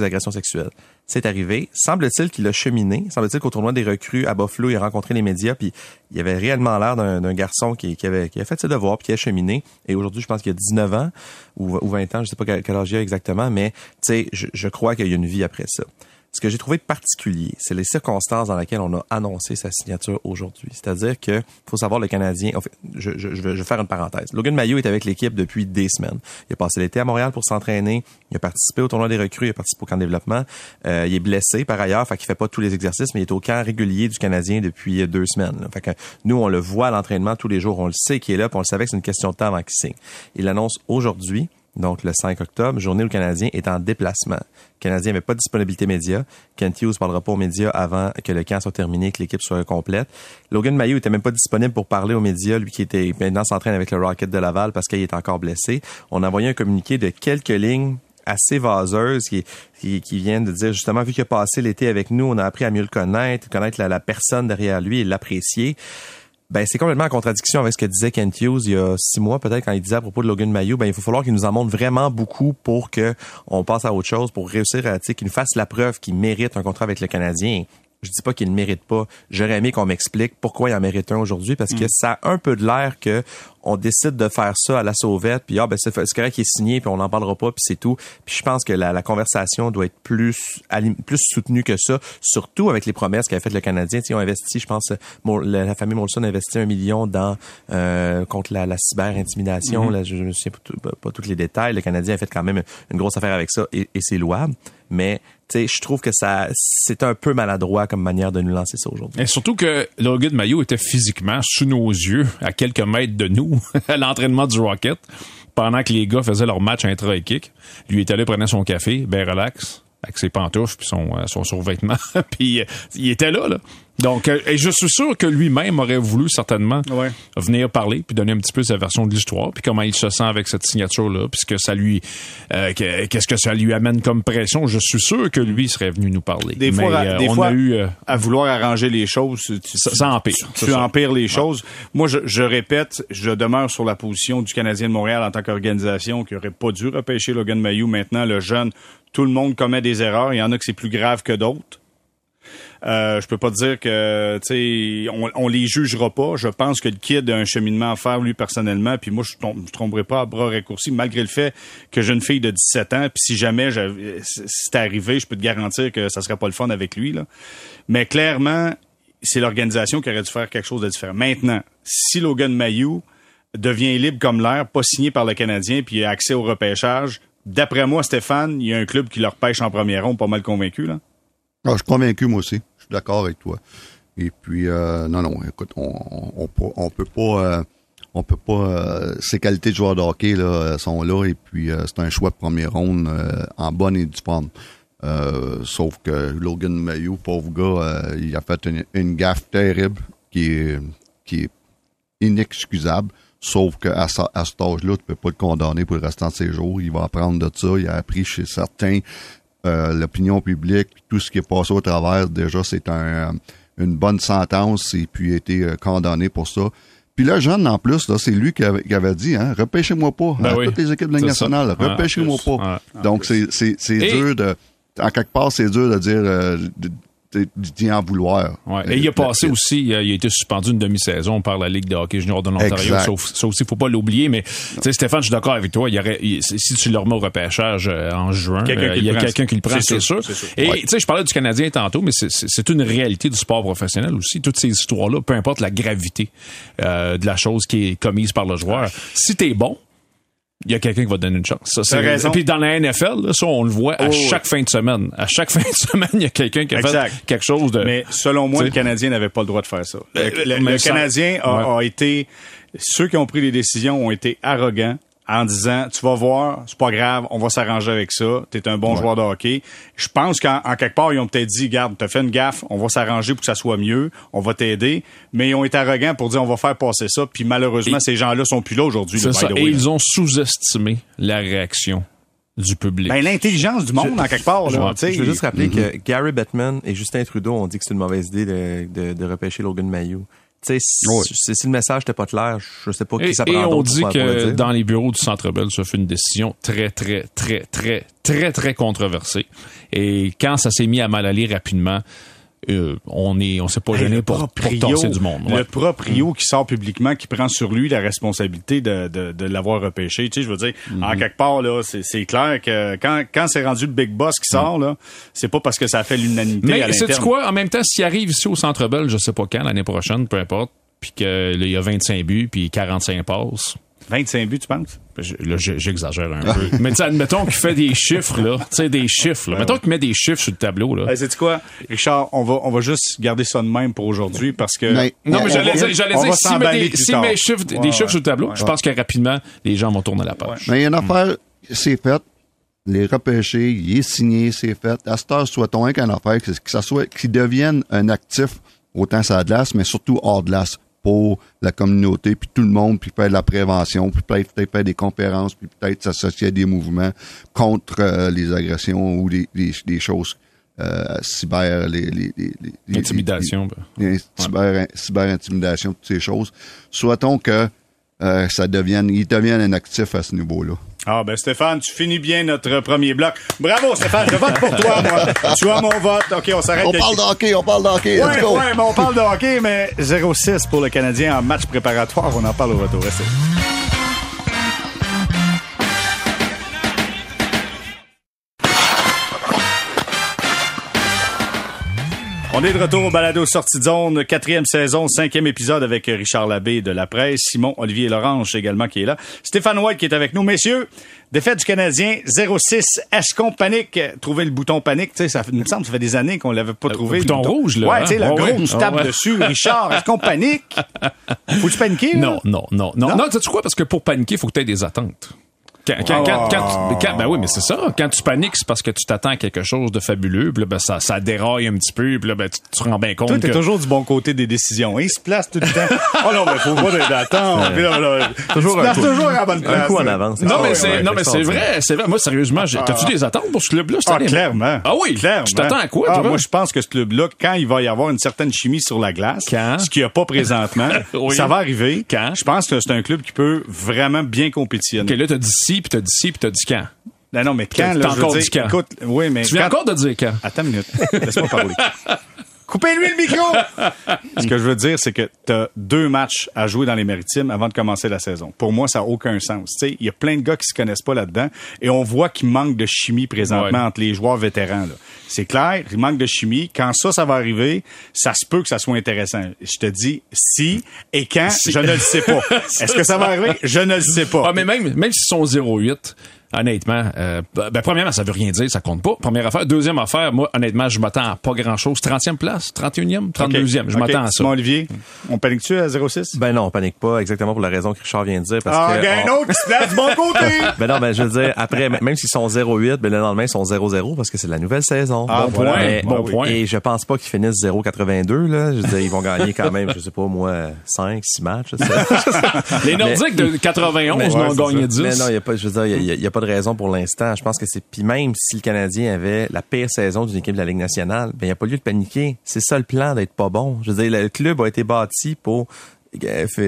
Speaker 3: C'est arrivé. Semble-t-il qu'il a cheminé. Semble-t-il qu'au tournoi des recrues à Buffalo, il a rencontré les médias, puis il avait réellement l'air d'un garçon qui, avait, fait ses devoirs, puis qui a cheminé. Et aujourd'hui, je pense qu'il a 19 ans ou, 20 ans, je sais pas quel, âge il a exactement, mais tu sais, je, je crois qu'il y a une vie après ça. Ce que j'ai trouvé particulier, c'est les circonstances dans lesquelles on a annoncé sa signature aujourd'hui. C'est-à-dire que faut savoir le Canadien. Je, je, vais, faire une parenthèse. Logan Mayo est avec l'équipe depuis des semaines. Il a passé l'été à Montréal pour s'entraîner. Il a participé au tournoi des recrues. Il a participé au camp de développement. Euh, il est blessé par ailleurs, fait qu'il fait pas tous les exercices, mais il est au camp régulier du Canadien depuis deux semaines. Fait nous, on le voit à l'entraînement tous les jours. On le sait qu'il est là, puis on le savait que c'est une question de temps avant qu'il signe. Il l'annonce aujourd'hui donc le 5 octobre, journée où le Canadien est en déplacement. Le Canadien n'avait pas de disponibilité média. Kent Hughes parlera pas aux médias avant que le camp soit terminé, que l'équipe soit complète. Logan Maillot était même pas disponible pour parler aux médias, lui qui était maintenant s'entraîne avec le Rocket de Laval parce qu'il est encore blessé. On a envoyé un communiqué de quelques lignes assez vaseuses qui, qui, viennent de dire justement, vu qu'il a passé l'été avec nous, on a appris à mieux le connaître, connaître la personne derrière lui et l'apprécier ben c'est complètement en contradiction avec ce que disait Kent Hughes il y a six mois peut-être quand il disait à propos de Logan Mayo ben il faut falloir qu'il nous en montre vraiment beaucoup pour que on passe à autre chose pour réussir à qu'il nous fasse la preuve qu'il mérite un contrat avec le Canadien je dis pas qu'il ne mérite pas. J'aurais aimé qu'on m'explique pourquoi il en mérite un aujourd'hui parce que mm. ça a un peu de l'air que on décide de faire ça à la sauvette puis ah ben c'est correct qu'il est signé puis on n'en parlera pas puis c'est tout. Puis je pense que la, conversation doit être plus plus soutenue que ça, surtout avec les promesses qu'a fait le Canadien. Ils ont investi, je pense, la, famille Molson a investi un million dans euh, contre la, la cyber intimidation. Mm-hmm. Je ne sais pas, pas, tous les détails. Le Canadien a fait quand même une grosse affaire avec ça et, et c'est louable. Mais je trouve que ça c'est un peu maladroit comme manière de nous lancer ça aujourd'hui.
Speaker 2: Et surtout que Logan Mayo était physiquement sous nos yeux, à quelques mètres de nous, à l'entraînement du Rocket. pendant que les gars faisaient leur match intra et lui était là, prenait son café, ben relax, avec ses pantoufles puis son, euh, son survêtement. puis euh, il était là, là. Donc, euh, et je suis sûr que lui-même aurait voulu certainement
Speaker 1: Ouais.
Speaker 2: venir parler puis donner un petit peu sa version de l'histoire puis comment il se sent avec cette signature-là puis ce que ça lui, euh, que- qu'est-ce que ça lui amène comme pression. Je suis sûr que lui serait venu nous parler.
Speaker 1: Des
Speaker 2: Mais,
Speaker 1: fois,
Speaker 2: euh,
Speaker 1: des
Speaker 2: on
Speaker 1: fois
Speaker 2: a eu euh,
Speaker 1: à vouloir arranger les choses, tu,
Speaker 2: Ça- ça empire,
Speaker 1: Tu,
Speaker 2: c'est
Speaker 1: tu
Speaker 2: ça.
Speaker 1: empires les choses. Moi, je, je répète, je demeure sur la position du Canadien de Montréal en tant qu'organisation qui aurait pas dû repêcher Logan Mayou. Maintenant, le jeune, tout le monde commet des erreurs. Il y en a que c'est plus grave que d'autres. Euh, je peux pas dire que tu on, on les jugera pas. Je pense que le kid a un cheminement à faire lui personnellement. Puis moi je je tomberai pas à bras raccourcis malgré le fait que j'ai une fille de 17 ans. Puis si jamais j'avais- c- c'était arrivé, je peux te garantir que ça serait pas le fun avec lui là. Mais clairement c'est l'organisation qui aurait dû faire quelque chose de différent. Maintenant, si Logan Mayou devient libre comme l'air, pas signé par le Canadien, puis accès au repêchage, d'après moi, Stéphane, il y a un club qui leur pêche en première ronde, pas mal convaincu là.
Speaker 4: Ah, je suis convaincu, moi aussi. Je suis d'accord avec toi. Et puis, euh, non, non, écoute, on, on, peut- on peut pas... euh, on peut pas... euh, ses qualités de joueur de hockey là, euh, sont là et puis euh, c'est un choix de première ronde euh, en bonne et due forme. Euh, sauf que Logan Mayou, pauvre gars, euh, il a fait une, gaffe terrible qui est inexcusable. Sauf qu'à à cet âge-là, tu peux pas le condamner pour le restant de ses jours. Il va apprendre de ça. Il a appris chez certains euh, l'opinion publique, puis tout ce qui est passé au travers. Déjà, c'est un, une bonne sentence et puis il a été euh, condamné pour ça. Puis le jeune, en plus, là, c'est lui qui avait, qui avait dit, hein, repêchez-moi pas.
Speaker 2: Ben
Speaker 4: hein,
Speaker 2: oui.
Speaker 4: Toutes les équipes de nationale, repêchez-moi pas.
Speaker 2: Ouais,
Speaker 4: Donc, c'est, c'est, c'est
Speaker 2: Et-
Speaker 4: dur de... En quelque part, c'est dur de dire... euh, de- d'y en vouloir.
Speaker 2: Ouais. Et il a
Speaker 4: Euh,
Speaker 2: passé aussi, il a, il a été suspendu une demi-saison par la Ligue de hockey junior de l'Ontario. Sauf, ça aussi, faut pas l'oublier. Mais tu sais, Stéphane, je suis d'accord avec toi. Il y aurait, il- si tu le remets au repêchage euh, en juin, euh, il y a quelqu'un qui le prend,
Speaker 1: c'est sûr,
Speaker 2: sûr.
Speaker 1: c'est sûr.
Speaker 2: Et
Speaker 4: Ouais.
Speaker 2: tu sais, je parlais du Canadien tantôt, mais c'est- c'est c'est une réalité du sport professionnel aussi. Toutes ces histoires-là, peu importe la gravité euh, de la chose qui est commise par le joueur, si t'es bon. Il y a quelqu'un qui va te donner une chance. Ça, c'est-
Speaker 1: raison.
Speaker 2: Puis dans la NFL, là, ça, on le voit à
Speaker 1: Oh,
Speaker 2: chaque fin de semaine. À chaque fin de semaine, il y a quelqu'un qui a
Speaker 1: Exact.
Speaker 2: fait quelque chose de.
Speaker 1: Mais selon moi,
Speaker 2: T'sais.
Speaker 1: le Canadien n'avait pas le droit de faire ça. Le,
Speaker 2: Euh,
Speaker 1: le- Canadien a,
Speaker 2: Ouais.
Speaker 1: a été... Ceux qui ont pris les décisions ont été arrogants en disant, tu vas voir, c'est pas grave, on va s'arranger avec ça, t'es un bon joueur de hockey. Je pense qu'en en quelque part, ils ont peut-être dit, garde, t'as fait une gaffe, on va s'arranger pour que ça soit mieux, on va t'aider. Mais ils ont été arrogants pour dire, on va faire passer ça. Puis malheureusement,
Speaker 2: Et-
Speaker 1: ces gens-là sont plus là aujourd'hui.
Speaker 2: C'est ça. Et ils ont sous-estimé la réaction du public.
Speaker 1: Ben, l'intelligence du monde, en quelque part. Là, sais.
Speaker 3: Je veux juste rappeler que Gary Bettman et Justin Trudeau ont dit que c'est une mauvaise idée de, de, de repêcher Logan Mayou. Tu sais, si,
Speaker 4: Ouais.
Speaker 3: si- le message n'était pas clair, je sais pas qui
Speaker 2: et,
Speaker 3: ça
Speaker 2: et
Speaker 3: prend
Speaker 2: on
Speaker 3: d'autre
Speaker 2: dit que dans les bureaux du Centre Bell, ça fait une décision très, très, très, très, très, très controversée. Et quand ça s'est mis à mal aller rapidement, euh, on est, on s'est pas gêné pour, du monde. Ouais.
Speaker 1: Le proprio qui sort publiquement, qui prend sur lui la responsabilité de, de, de l'avoir repêché. Tu sais, je veux dire, en
Speaker 2: Mhm.
Speaker 1: quelque part, là, c'est, c'est clair que quand, quand c'est rendu le big boss qui sort, là, c'est pas parce que ça a fait l'unanimité
Speaker 2: Mais sais-tu
Speaker 1: l'interne.
Speaker 2: quoi? En même temps, s'il arrive ici au Centre Bell, je sais pas quand, l'année prochaine, peu importe, puis qu'il y a 25 buts, puis 45 passes,
Speaker 1: 25 buts, tu penses?
Speaker 2: J'exagère un peu. Mais tu sais, admettons qu'il fait des chiffres, là. Tu sais, des chiffres, là. Mettons qu'il met des chiffres sur le tableau, là.
Speaker 1: Hey, sais-tu quoi? Richard, on va, on va juste garder ça de même pour aujourd'hui parce que.
Speaker 4: Mais-
Speaker 2: Non, mais
Speaker 4: On
Speaker 2: j'allais dire, j'allais
Speaker 1: on
Speaker 2: dire, s'il met des, met chiffres-
Speaker 1: Ouais,
Speaker 2: des chiffres
Speaker 1: ouais.
Speaker 2: sur le tableau,
Speaker 1: Ouais.
Speaker 2: je pense que rapidement, les gens vont tourner la page.
Speaker 4: Mais il y a une affaire, c'est fait. Les repêchés, il est signé, c'est fait. À cette heure, soit-on un qu'un affaire, que, ça soit, qu'il devienne un actif, autant la glace, mais surtout hors de glace, pour la communauté, puis tout le monde, puis faire de la prévention, puis peut-être faire des conférences, puis peut-être s'associer à des mouvements contre euh, les agressions ou les, les, les choses euh, cyber, les, les, les, les-
Speaker 2: Intimidation. ben.
Speaker 4: les cyber, cyber-intimidation, toutes ces choses. Souhaitons que euh, ça devienne, il devienne un actif à ce niveau-là.
Speaker 1: Ah, ben, Stéphane, tu finis bien notre premier bloc. Bravo, Stéphane, je vote pour toi, moi. Tu as mon vote. OK, on s'arrête.
Speaker 4: On
Speaker 1: de-
Speaker 4: parle de hockey, on parle de hockey, let's
Speaker 1: Ouais,
Speaker 4: go!
Speaker 1: ouais, mais on parle de hockey, mais 0-6 pour le Canadien en match préparatoire. On en parle au retour. Restez. On est de retour au balado sortie de zone, quatrième saison, cinquième épisode avec Richard Labbé de la presse, Simon Olivier Lorange également qui est là, Stéphane White qui est avec nous. Messieurs, défaite du Canadien 0-6. Est-ce qu'on panique? Trouver le bouton panique, tu sais, ça me semble ça fait des années qu'on l'avait pas trouvé.
Speaker 2: Euh, bouton
Speaker 1: le
Speaker 2: rouge, là,
Speaker 1: Ouais,
Speaker 2: hein?
Speaker 1: tu sais, le
Speaker 2: Ouais,
Speaker 1: gros,
Speaker 2: ouais.
Speaker 1: on se tape
Speaker 2: ouais.
Speaker 1: dessus. Richard, est-ce qu'on panique? Faut-tu paniquer, là?
Speaker 2: Non, non, non, non.
Speaker 1: Non?
Speaker 2: Non, sais-tu quoi? Parce que pour paniquer, il faut que tu aies des attentes. Quand, quand, quand, quand ben oui, mais c'est ça. Quand tu paniques, c'est parce que tu t'attends à quelque chose de fabuleux, puis là, ben, ça, ça déraille un petit peu, puis là, ben, tu tu te rends bien compte
Speaker 1: Toi, t'es
Speaker 2: que...
Speaker 1: toujours du bon côté des décisions. Il se place tout le temps. oh non, mais faut pas d'attendre. Puis là, là,
Speaker 3: Toujours
Speaker 1: tu
Speaker 3: un coup-
Speaker 1: toujours à la bonne place.
Speaker 3: Un coup en avance.
Speaker 2: Non,
Speaker 3: Ah
Speaker 2: mais
Speaker 3: ouais,
Speaker 2: c'est, non, mais c'est vrai, c'est vrai. Moi, sérieusement, j'ai- t'as-tu des attentes pour ce club-là?
Speaker 1: Ah, clairement.
Speaker 2: Ah oui?
Speaker 1: clairement.
Speaker 2: Tu t'attends à quoi,
Speaker 1: Ah,
Speaker 2: toi?
Speaker 1: moi, je pense que ce club-là, quand il va y avoir une certaine chimie sur la glace,
Speaker 2: Quand?
Speaker 1: ce qu'il n'y a pas présentement,
Speaker 2: Oui.
Speaker 1: ça va arriver.
Speaker 2: Quand?
Speaker 1: Je pense que c'est un club qui peut vraiment bien compétitionner.
Speaker 2: OK, là, t'as dit si, puis t'as dit si, puis t'as dit quand?
Speaker 1: Non, non, mais quand, là, je veux
Speaker 2: encore
Speaker 1: dire,
Speaker 2: dit quand?
Speaker 1: écoute, oui, mais
Speaker 2: Tu viens
Speaker 1: quand-
Speaker 2: encore de dire quand?
Speaker 1: Attends une minute. Laisse-moi parler. Coupez-lui le micro! Ce que je veux dire, c'est que tu as deux matchs à jouer dans les maritimes avant de commencer la saison. Pour moi, ça n'a aucun sens. Il y a plein de gars qui se connaissent pas là-dedans et on voit qu'il manque de chimie présentement
Speaker 2: Ouais.
Speaker 1: entre les joueurs vétérans. là. C'est clair, il manque de chimie. Quand ça, ça va arriver, ça se peut que ça soit intéressant. Je te dis si et quand, je ne le sais pas. Est-ce que ça va arriver? Je ne le sais pas.
Speaker 2: Ah, mais même, même s'ils sont 0-8, honnêtement, euh, ben, premièrement, ça veut rien dire, ça compte pas. Première affaire. Deuxième affaire, moi, honnêtement, je m'attends à pas grand-chose. 30e place, 31e, 32e, je
Speaker 1: Ok.
Speaker 2: m'attends à ça.
Speaker 1: Simon Olivier, on panique-tu à 0-6?
Speaker 3: Ben non, on panique pas, exactement pour la raison que Richard vient de dire. Parce
Speaker 1: Ah,
Speaker 3: que
Speaker 1: il y a
Speaker 3: on-
Speaker 1: un autre qui se place du bon côté!
Speaker 3: Ben non, ben je veux dire, après, même s'ils sont 0-8, ben le lendemain, ils sont 0-0 parce que c'est la nouvelle saison.
Speaker 1: Ah,
Speaker 2: Bon
Speaker 1: voilà.
Speaker 2: point,
Speaker 3: Mais-
Speaker 2: bon
Speaker 1: oui.
Speaker 2: point.
Speaker 3: Et je pense pas qu'ils finissent 0-82, là. Je veux dire, ils vont gagner quand même, je sais pas, moi, 5, 6 matchs. je sais.
Speaker 2: Les Nordiques de 91
Speaker 3: Mais-
Speaker 2: n'ont
Speaker 3: ouais,
Speaker 2: gagné
Speaker 3: c'est
Speaker 2: 10.
Speaker 3: ça. Mais non, il y a pas, je veux dire, il y a- il y, a pas de raison pour l'instant. Je pense que c'est, puis même si le Canadien avait la pire saison d'une équipe de la Ligue nationale, ben, il n'y a pas lieu de paniquer. C'est ça le plan d'être pas bon. Je veux dire, le club a été bâti pour,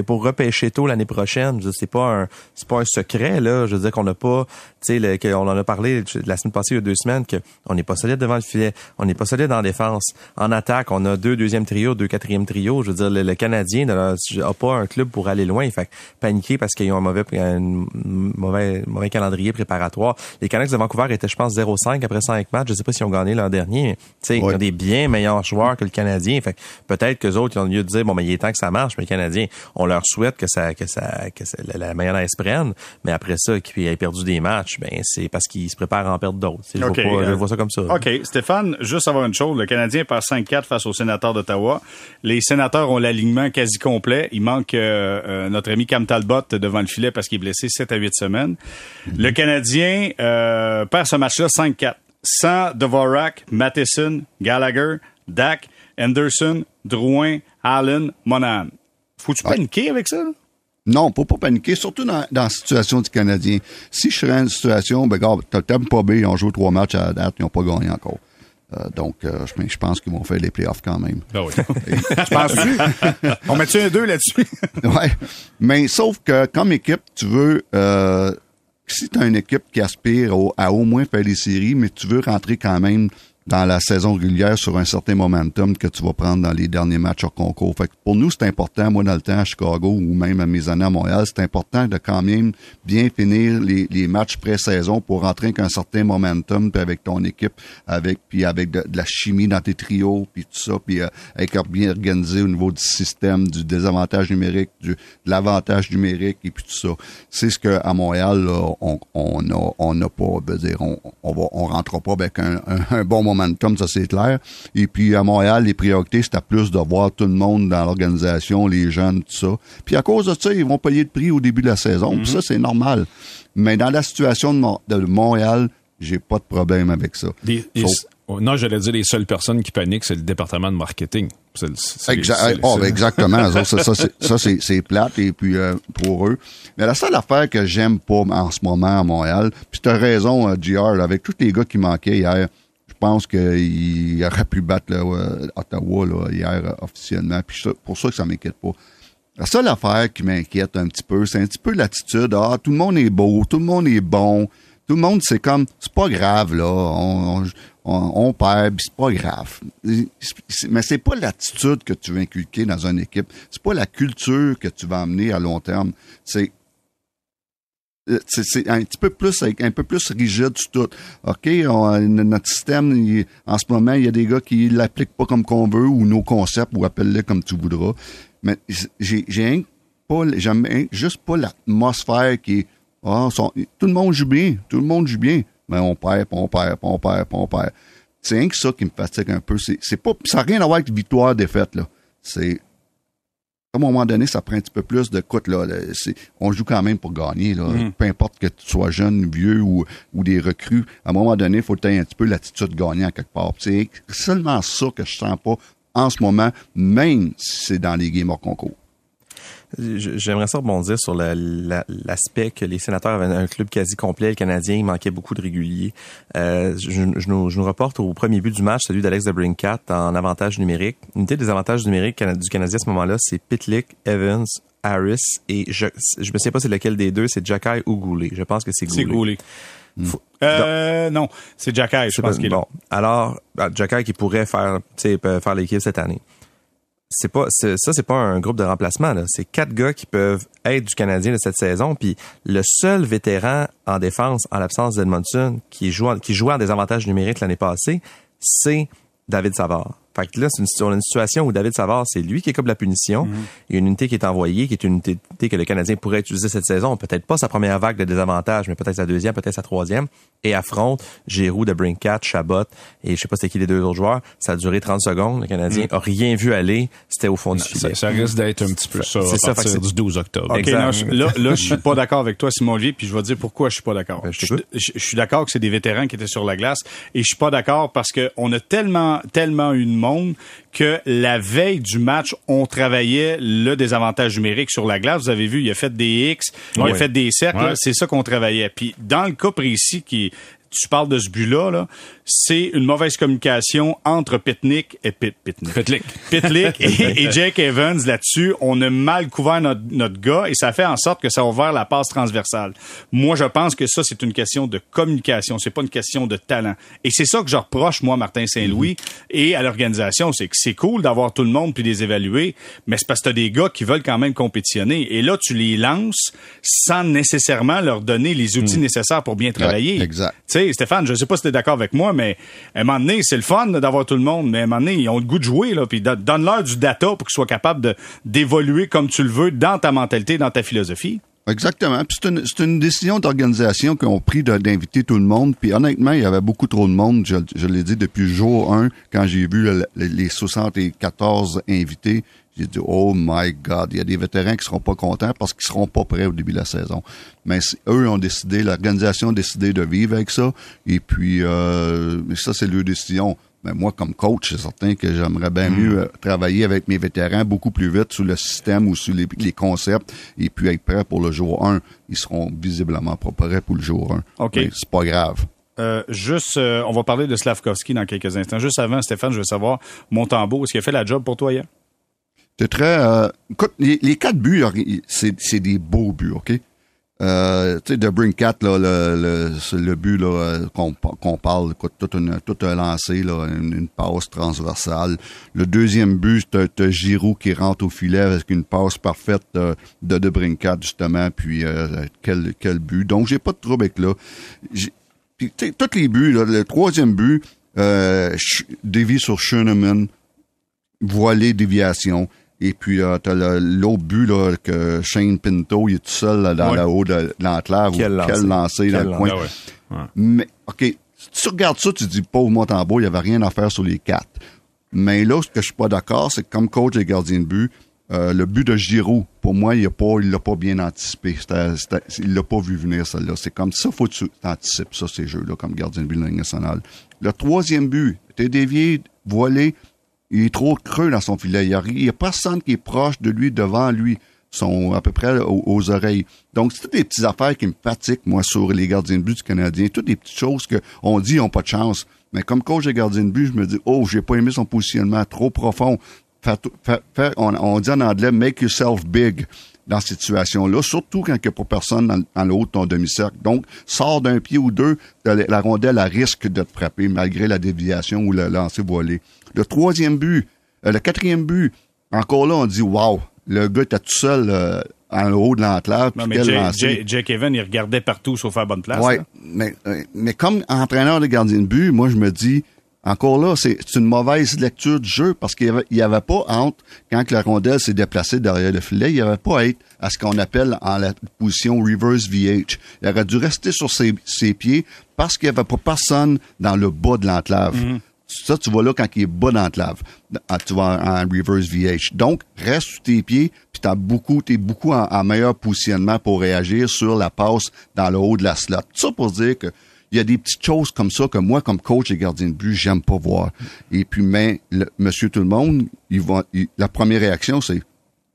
Speaker 3: pour repêcher tôt l'année prochaine. C'est pas un, c'est pas un secret, là. Je veux dire qu'on n'a pas, tu sais, qu'on en a parlé la semaine passée, il y a deux semaines, que on n'est pas solide devant le filet. On n'est pas solide en défense. En attaque, on a deux deuxième trio, deux quatrième trio. Je veux dire, le, le Canadien n'a pas un club pour aller loin. Fait que paniquer parce qu'ils ont un mauvais, un mauvais, mauvais calendrier préparatoire. Les Canucks de Vancouver étaient, je pense, 0-5 après 5 matchs. Je sais pas s'ils ont gagné l'an dernier. mais, Tu sais, ils ont des bien meilleurs joueurs que le Canadien. Fait que peut-être que autres, ils ont lieu de dire, bon, mais il est temps que ça marche, mais le Canadien, on leur souhaite que ça, que ça, que ça- la, mayonnaise prenne. Mais après ça, qu'ils aient perdu des matchs, ben, c'est parce qu'ils se préparent à en perdre d'autres. Je,
Speaker 1: OK,
Speaker 3: vois pas- je
Speaker 1: euh,
Speaker 3: vois ça comme ça.
Speaker 1: OK. Stéphane, juste savoir une chose. Le Canadien perd 5-4 face aux sénateurs d'Ottawa. Les sénateurs ont l'alignement quasi complet. Il manque euh, euh, notre ami Cam Talbot devant le filet parce qu'il est blessé 7 à 8 semaines. Le Canadien euh, perd ce match-là 5-4. Sans Dvorak, Matheson, Gallagher, Dak, Anderson, Drouin, Allen, Monahan. Faut-tu
Speaker 4: Ouais.
Speaker 1: paniquer avec ça? là?
Speaker 4: Non, faut pas paniquer, surtout dans, dans la situation du Canadien. Si je serais dans une situation, ben, regarde, t'as Tampa Bay, ils ont joué trois matchs à la date, ils n'ont pas gagné encore. Euh, donc, euh, je, je pense qu'ils vont faire les playoffs quand même.
Speaker 2: Ben oui.
Speaker 1: Tu penses-tu? On met-tu un 2 là-dessus?
Speaker 4: ouais. Mais sauf que comme équipe, tu veux euh, si tu as une équipe qui aspire au- à au moins faire les séries, mais tu veux rentrer quand même dans la saison régulière sur un certain momentum que tu vas prendre dans les derniers matchs hors concours. Fait que pour nous, c'est important, moi dans le temps à Chicago ou même à mes années à Montréal, c'est important de quand même bien finir les, les matchs pré-saison pour rentrer avec un certain momentum puis avec ton équipe, avec puis avec de, la chimie dans tes trios, puis tout ça, puis euh, être bien organisé au niveau du système, du désavantage numérique, du, de l'avantage numérique et puis tout ça. C'est ce que à Montréal, là, on on a on n'a pas, dire, on on va on rentrera pas avec un, un, un bon momentum, ça c'est clair. Et puis à Montréal, les priorités c'était plus de voir tout le monde dans l'organisation, les jeunes, tout ça. Puis à cause de ça, ils vont payer le prix au début de la saison. Puis ça c'est normal. Mais dans la situation de, Mon- de Montréal, j'ai pas de problème avec ça.
Speaker 2: Les- les-
Speaker 4: Sauf-
Speaker 2: oh, non, j'allais dire les seules personnes qui paniquent, c'est le département de marketing.
Speaker 4: Oh,
Speaker 2: c'est-
Speaker 4: ben, exactement. ça, c'est- plate et puis euh, pour eux. Mais la seule affaire que j'aime pas en ce moment à Montréal, puis tu as raison, euh, JR, là, avec tous les gars qui manquaient hier, pense qu'il aurait pu battre euh, Ottawa hier euh, officiellement. Puis pour ça que ça m'inquiète pas. La seule affaire qui m'inquiète un petit peu, c'est un petit peu l'attitude. Ah, tout le monde est beau, tout le monde est bon. Tout le monde, c'est comme, c'est pas grave, là. On, on, on- perd, c'est pas grave. Mais c'est pas l'attitude que tu veux inculquer dans une équipe. C'est pas la culture que tu vas amener à long terme. C'est c'est c'est un petit peu plus un peu plus rigide tout. OK, on- notre système en ce moment, il y a des gars qui l'appliquent pas comme qu'on veut ou nos concepts ou appelle-les comme tu voudras. Mais j'ai pas rien- juste pas l'atmosphère qui sont- tout le monde joue bien, tout le monde joue bien, mais on perd, on perd, on perd, on perd. C'est rien que ça qui me fatigue un peu. C'est pas ça n'a rien à voir avec victoire défaite là. C'est À un moment donné, ça prend un petit peu plus de coûte. Là, on joue quand même pour gagner. Là. Mm. Peu importe que tu sois jeune, vieux ou, ou des recrues, à un moment donné, il faut que tu aies un petit peu l'attitude de gagner à quelque part. C'est seulement ça que je sens pas en ce moment, même si c'est dans les games hors concours.
Speaker 3: J'aimerais ça rebondir sur l'aspect que les sénateurs avaient un club quasi complet. Le Canadien, il manquait beaucoup de réguliers. Euh, je, nous, reporte au premier but du match, celui d'Alex de Brinkat en avantage numérique. Une des avantages numériques du Canadien à ce moment-là, c'est Pitlick, Evans, Harris et je je me sais pas c'est lequel des deux, c'est Jacky ou Goulet. Je pense que c'est Goulet.
Speaker 1: C'est Goulet. Euh, non, c'est Jacky, je pense qu'il est
Speaker 3: bon. Alors, bah, Jacky qui pourrait faire, faire l'équipe cette année c'est pas ça c'est pas un groupe de remplacement c'est quatre gars qui peuvent être du Canadien de cette saison puis le seul vétéran en défense en l'absence d'Edmondson qui joue qui jouait en désavantage numérique l'année passée, c'est David Savard. Fait que là, c'est une, une, situation où David Savard, c'est lui qui est comme la punition. Mhm. Il y a une unité qui est envoyée, qui est une unité que le Canadien pourrait utiliser cette saison. Peut-être pas sa première vague de désavantage, mais peut-être sa deuxième, peut-être sa troisième. Et affronte Giroud de Brinkat, Chabot et je sais pas c'était qui les deux autres joueurs. Ça a duré 30 secondes. Le Canadien mhm. a rien vu aller. C'était au fond du filet.
Speaker 2: Ça, risque d'être un petit peu ça à partir du 12 octobre.
Speaker 1: Okay, là, là, je suis pas d'accord avec toi, Simon Olivier, puis je vais dire pourquoi je suis pas d'accord. Ben, je, je, suis d'accord que c'est des vétérans qui étaient sur la glace et je suis pas d'accord parce que on a tellement, tellement eu de monde que la veille du match, on travaillait le désavantage numérique sur la glace. Vous avez vu, il a fait des X, il a fait des cercles. C'est ça qu'on travaillait. Puis dans le cas précis qui tu parles de ce but-là, là, c'est une mauvaise communication entre Pitnick et Pit, Pitnick.
Speaker 2: Pitlick.
Speaker 1: Pitlick et, Jake Evans là-dessus. On a mal couvert notre, notre gars et ça fait en sorte que ça a ouvert la passe transversale. Moi, je pense que ça, c'est une question de communication. C'est pas une question de talent. Et c'est ça que je reproche, moi, Martin Saint-Louis et à l'organisation. C'est que c'est cool d'avoir tout le monde puis les évaluer, mais c'est parce que t'as des gars qui veulent quand même compétitionner. Et là, tu les lances sans nécessairement leur donner les outils hmm. nécessaires pour bien travailler.
Speaker 4: exact.
Speaker 1: Stéphane, je sais pas si tu es d'accord avec moi, mais à un moment donné, c'est le fun d'avoir tout le monde, mais à un moment donné, ils ont le goût de jouer, là, puis donne-leur du data pour qu'ils soient capables d'évoluer comme tu le veux dans ta mentalité, dans ta philosophie.
Speaker 4: Exactement. Puis c'est une, décision d'organisation qu'ils ont pris d'inviter tout le monde. Puis honnêtement, il y avait beaucoup trop de monde. Je, je l'ai dit depuis jour 1, quand j'ai vu les 74 invités. J'ai dit, oh my God, il y a des vétérans qui seront pas contents parce qu'ils seront pas prêts au début de la saison. Mais eux ont décidé, l'organisation a décidé de vivre avec ça. Et puis, euh, ça, c'est leur décision. Mais moi, comme coach, c'est certain que j'aimerais bien mieux mm. euh, travailler avec mes vétérans beaucoup plus vite sur le système ou sur les, concepts et puis être prêt pour le jour 1. Ils seront visiblement pas prêts pour le jour 1.
Speaker 1: OK.
Speaker 4: C'est pas grave.
Speaker 1: Euh, juste, euh, on va parler de Slavkovski dans quelques instants. Juste avant, Stéphane, je veux savoir, Montembeau, est-ce qu'il a fait la job pour toi hier?
Speaker 4: C'est très... écoute, les, quatre buts, c'est des beaux buts, OK? Euh, tu sais, de Brinkat, là, le, le, but là, qu'on, parle, écoute, tout, une, un lancé, là, une, passe transversale. Le deuxième but, t'as, Giroud qui rentre au filet avec une passe parfaite de, de, de Brinkat, justement, puis euh, quel, quel but. Donc, j'ai pas de trouble avec là. puis, tous les buts, là, le troisième but, euh, dévie sur Schoenemann, voilé déviation. Et puis, euh, t'as l'autre but, là, que Shane Pinto, il est tout seul dans le haut de l'enclave. Quel, lancé, dans le coin. Mais, OK, si tu regardes ça, tu dis, pauvre Montembeau, il n'y avait rien à faire sur les quatre. Mais là, ce que je suis pas d'accord, c'est que comme coach et gardien de but, euh, le but de Giroud, pour moi, il il l'a pas bien anticipé. C'était, il l'a pas vu venir, celle-là. C'est comme ça, faut que tu anticipes ça, ces jeux-là, comme gardien de but de la nationale. Le troisième but, t'es dévié, voilé, il est trop creux dans son filet. Il n'y a, personne qui est proche de lui, devant lui. sont à peu près aux, oreilles. Donc, c'est toutes des petites affaires qui me fatiguent, moi, sur les gardiens de but du Canadien. Toutes des petites choses qu'on dit n'ont pas de chance. Mais comme coach de gardien de but, je me dis, oh, j'ai pas aimé son positionnement trop profond. on, dit en anglais, make yourself big dans cette situation-là, surtout quand il n'y a pas personne dans, le haut de ton demi-cercle. Donc, sors d'un pied ou deux, la rondelle a risque de te frapper malgré la déviation ou le lancer voilé. Le troisième but, euh, le quatrième but, encore là, on dit wow, le gars était tout seul euh, en haut de l'enclave.
Speaker 1: Jake, Evan, il regardait partout sauf à la bonne place.
Speaker 4: Oui, mais, euh, mais comme entraîneur de gardien de but, moi je me dis, encore là, c'est une mauvaise lecture du jeu parce qu'il n'y avait, pas honte, quand la rondelle s'est déplacée derrière le filet, il n'y avait pas à être à ce qu'on appelle en la position reverse VH. Il aurait dû rester sur ses, pieds parce qu'il n'y avait pas personne dans le bas de l'enclave. Mm-hmm Ça, tu vas là quand il est bas dans la clave. Ah, Tu vas en, reverse VH. Donc, reste sur tes pieds, puis t'as beaucoup, t'es beaucoup en, meilleur positionnement pour réagir sur la passe dans le haut de la slot. Ça pour dire que il y a des petites choses comme ça que moi, comme coach et gardien de but, j'aime pas voir. Et puis, mais Monsieur Tout le Monde, il va, il- la première réaction, c'est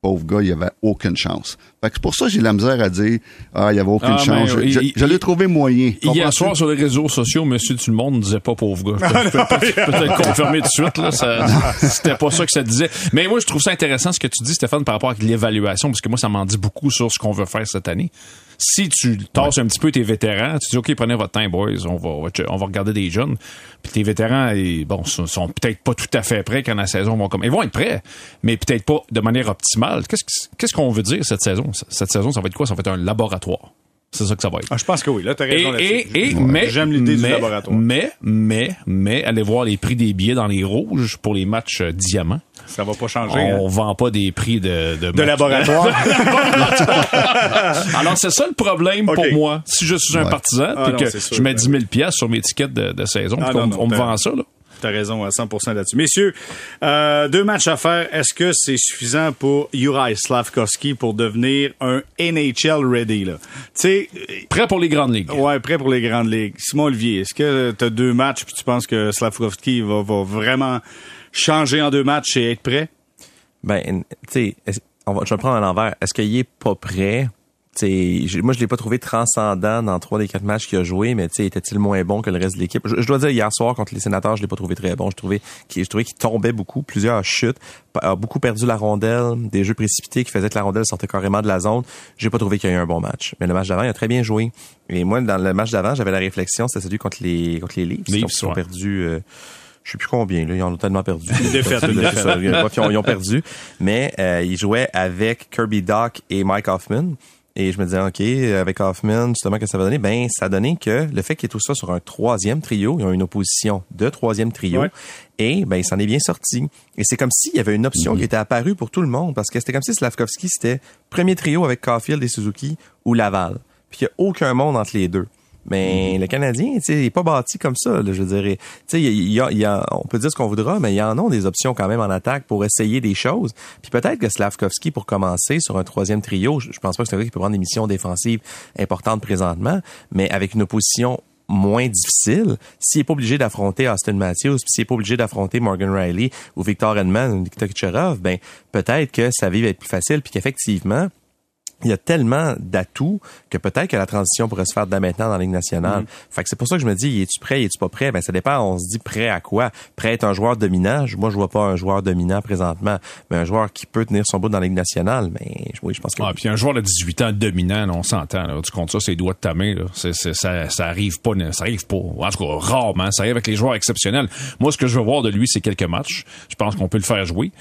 Speaker 4: pauvre gars, il avait aucune chance. Fait que c'est pour ça que j'ai la misère à dire ah, il y avait aucune
Speaker 2: Ah,
Speaker 4: chance.
Speaker 2: mais,
Speaker 4: Je,
Speaker 2: il-
Speaker 4: je- je l'ai
Speaker 2: il-
Speaker 4: trouvé moyen.
Speaker 2: Hier soir, sur les réseaux sociaux, Monsieur Tout le Monde ne disait pas pauvre gars. Je peux, je peux- peut-être confirmer tout de suite, là. C'était pas ça que ça disait. Mais moi, je trouve ça intéressant ce que tu dis, Stéphane, par rapport à l'évaluation, parce que moi, ça m'en dit beaucoup sur ce qu'on veut faire cette année. Si tu tasses un petit peu tes vétérans, tu dis, OK, prenez votre temps, boys, on va, on va, regarder des jeunes. Puis tes vétérans, ils, bon, sont, peut-être pas tout à fait prêts quand la saison va comme. Ils vont être prêts, mais peut-être pas de manière optimale. Qu'est-ce que- qu'est-ce qu'on veut dire cette saison? Cette saison, ça va être quoi? Ça va être un laboratoire. C'est ça que ça va être.
Speaker 1: Ah, je pense que oui. Là, t'as raison là-dessus.
Speaker 2: et, et, mais,
Speaker 1: J'aime l'idée du
Speaker 2: mais,
Speaker 1: laboratoire.
Speaker 2: Mais, mais, mais, allez voir les prix des billets dans les rouges pour les matchs euh, diamants.
Speaker 1: Ça va pas changer. hein.
Speaker 2: On vend pas des prix de, de,
Speaker 1: De laboratoire.
Speaker 2: Alors, c'est ça le problème pour moi. Si je suis un
Speaker 4: Ouais.
Speaker 2: partisan,
Speaker 1: Ah non,
Speaker 2: que je mets
Speaker 1: ben
Speaker 2: 10 000 piastres sur mes tickets de, de saison,
Speaker 1: Ah non, non,
Speaker 2: on me vend ça, là.
Speaker 1: T'as raison à 100% là-dessus. Messieurs, euh, deux matchs à faire. Est-ce que c'est suffisant pour Juraj Slavkovski pour devenir un NHL ready, là? Tu sais,
Speaker 2: Prêt pour les grandes ligues.
Speaker 1: euh, ouais, prêt pour les grandes ligues. Simon Olivier, est-ce que t'as deux matchs puis tu penses que Slavkovski va, va vraiment changer en deux matchs et être prêt?
Speaker 3: Ben, tu sais, je vais le prendre à l'envers. Est-ce qu'il est pas prêt? Moi, je l'ai pas trouvé transcendant dans trois des quatre matchs qu'il a joué, mais tu sais, était-il moins bon que le reste de l'équipe? Je, je dois dire, hier soir, contre les sénateurs, je l'ai pas trouvé très bon. Je trouvais qu'il, je trouvais qu'il tombait beaucoup, plusieurs chutes, a beaucoup perdu la rondelle, des jeux précipités qui faisaient que la rondelle sortait carrément de la zone. J'ai pas trouvé qu'il y a eu un bon match. Mais le match d'avant, il a très bien joué. Et moi, dans le match d'avant, j'avais la réflexion, c'était celui contre les, contre les Leafs.
Speaker 2: Leafs,
Speaker 3: qui ont
Speaker 2: ouais.
Speaker 3: perdu, euh, je sais plus combien, là, ils en ont tellement perdu.
Speaker 1: Défaite,
Speaker 3: ils, ils ont perdu. Mais euh, ils jouaient avec Kirby Doc et Mike Hoffman. Et je me disais, OK, avec Hoffman, justement, que ça va donner? Ben, ça a donné que le fait qu'il y ait tout ça sur un troisième trio, ils ont une opposition de troisième trio.
Speaker 1: Ouais.
Speaker 3: Et ben, il s'en est bien sorti. Et c'est comme s'il y avait une option qui était apparue pour tout le monde. Parce que c'était comme si Slavkovski, c'était premier trio avec Caulfield et Suzuki ou Laval. Puis qu'il n'y a aucun monde entre les deux. Mais le Canadien, tu sais, il est pas bâti comme ça. là, je dirais, tu sais, il y a, y a- on peut dire ce qu'on voudra, mais il y en a des options quand même en attaque pour essayer des choses. Puis peut-être que Slavkovski, pour commencer sur un troisième trio, je, je pense pas que c'est un gars qui peut prendre des missions défensives importantes présentement, mais avec une opposition moins difficile, s'il est pas obligé d'affronter Austin Matthews, puis s'il est pas obligé d'affronter Morgan Riley ou Victor Edman ou Nikita Kucherov, ben peut-être que sa vie va être plus facile, puis qu'effectivement, il y a tellement d'atouts que peut-être que la transition pourrait se faire dès maintenant dans la Ligue nationale. Fait que c'est pour ça que je me dis, es-tu prêt, es-tu pas prêt? Ben, ça dépend, on se dit prêt à quoi? Prêt à être un joueur dominant? Moi, je vois pas un joueur dominant présentement, mais un joueur qui peut tenir son bout dans la Ligue nationale, mais oui, je pense que
Speaker 2: Ah, puis un joueur de 18 ans dominant, on s'entend. là. Tu comptes ça, c'est doigts de ta main. Là. Ça, ça arrive pas. Ça arrive pas. En tout cas, rarement. Ça arrive avec les joueurs exceptionnels. Moi, ce que je veux voir de lui, c'est quelques matchs. Je pense qu'on peut le faire jouer.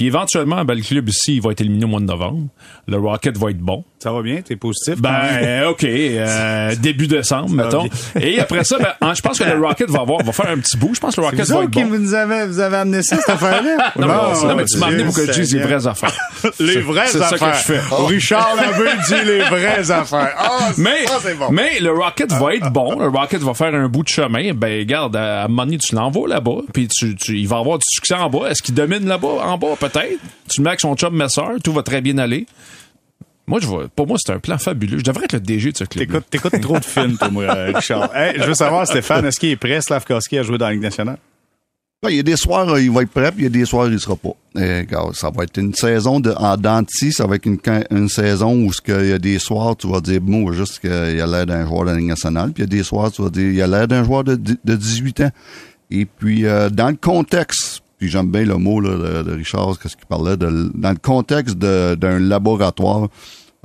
Speaker 2: Puis éventuellement, ben, le club ici, va être éliminé au mois de novembre. Le Rocket va être bon.
Speaker 1: Ça va bien? T'es positif?
Speaker 2: Ben, OK. euh, début décembre, mettons. Et après ça, ben, en- je pense que le Rocket va avoir, va faire un petit bout. Je pense que le Rocket
Speaker 1: vous
Speaker 2: va être
Speaker 1: qui
Speaker 2: bon.
Speaker 1: vous avez, vous avez amené ça, cette affaire-là?
Speaker 2: Non, non, mais tu m'as amené pour que je dise les vraies affaires.
Speaker 1: Les vraies
Speaker 2: C'est ça que
Speaker 1: affaires.
Speaker 2: je fais.
Speaker 1: Richard Labbé dit les vraies affaires. Ah,
Speaker 2: Mais,
Speaker 1: ah, bon.
Speaker 2: mais le Rocket va être bon. Le Rocket va faire un bout de chemin. Ben, regarde, à un moment donné, tu l'envoies là-bas, puis tu, tu, il va avoir du succès en bas. Est-ce qu'il domine là-bas, en bas, peut-être? Tu le mets avec son chum Messer, tout va très bien aller. Moi, je vois, pour moi, c'est un plan fabuleux. Je devrais être le DG de ce club.
Speaker 1: T'écoutes, t'écoutes trop de films, toi, moi, euh, Richard. Hey, je veux savoir, Stéphane, est-ce qu'il est prêt, Slavkovski, à jouer dans la Ligue nationale?
Speaker 4: Ben, il y a des soirs, euh, il va être prêt, puis il y a des soirs, il sera pas. Et, regarde, ça va être une saison de, en denti, ça va être une, une saison où ce il y a des soirs, tu vas dire, bon, juste qu'il a l'air d'un joueur de la Ligue nationale, puis il y a des soirs, tu vas dire, il a l'air d'un joueur de, de 18 ans. Et puis, euh, dans le contexte, puis j'aime bien le mot là, de, de Richard, qu'est-ce qu'il parlait, de, dans le contexte de- d'un laboratoire,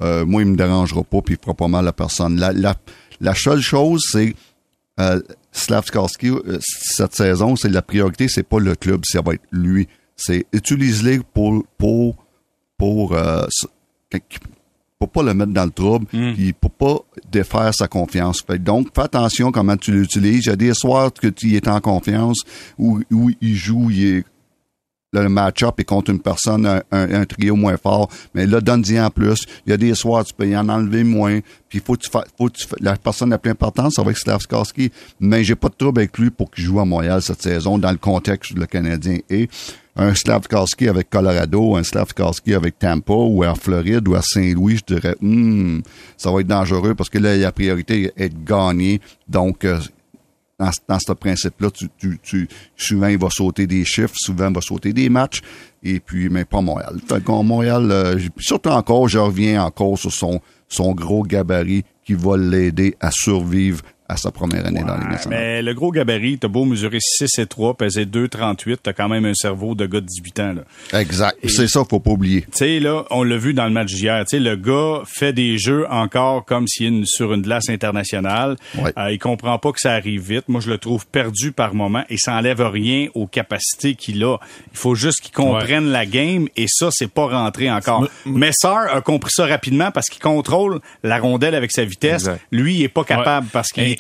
Speaker 4: euh, moi, il me dérangera pas, puis il fera pas mal à personne. La, la, la seule chose, c'est euh, Slavkovski, euh, cette saison, c'est la priorité, c'est pas le club, ça va être lui. C'est utilise-les pour pour pour euh, pour pas le mettre dans le trouble, puis pour pas défaire sa confiance. Fait, donc, fais attention comment tu l'utilises. Il y a des soirs que tu es en confiance, où, où il joue, il est le match-up est contre une personne, un, trio moins fort. Mais là, donne-y en plus. Il y a des soirs, tu peux y en enlever moins. Puis faut tu faut la personne la plus importante, va être Slavskarski. Mais j'ai pas de trouble avec lui pour qu'il joue à Montréal cette saison dans le contexte où le Canadien est un Slavkowski avec Colorado, un Slavkowski avec Tampa ou à Floride ou à Saint-Louis, je dirais, hmm, ça va être dangereux parce que là, la priorité est de gagner. Donc, euh, dans, dans ce principe-là, tu, tu, tu, souvent, il va sauter des chiffres, souvent, il va sauter des matchs, et puis, mais pas Montréal. Fait Montréal, euh, surtout encore, je reviens encore sur son, son gros gabarit qui va l'aider à survivre à sa première année dans les nationale.
Speaker 1: Mais le gros gabarit, t'as beau mesurer 6 et 3, peser 2,38, t'as quand même un cerveau de gars de 18 ans. Là.
Speaker 4: Exact. C'est ça, faut pas oublier. Tu
Speaker 1: sais, là, on l'a vu dans le match d'hier. Tu sais, le gars fait des jeux encore comme s'il est sur une glace internationale. Ouais. Euh, il comprend pas que ça arrive vite. Moi, je le trouve perdu par moment et ça enlève rien aux capacités qu'il a. Il faut juste qu'il comprenne la game et ça, c'est pas rentré encore. Messer a compris ça rapidement parce qu'il contrôle la rondelle avec sa vitesse. Lui, il est pas capable parce qu'il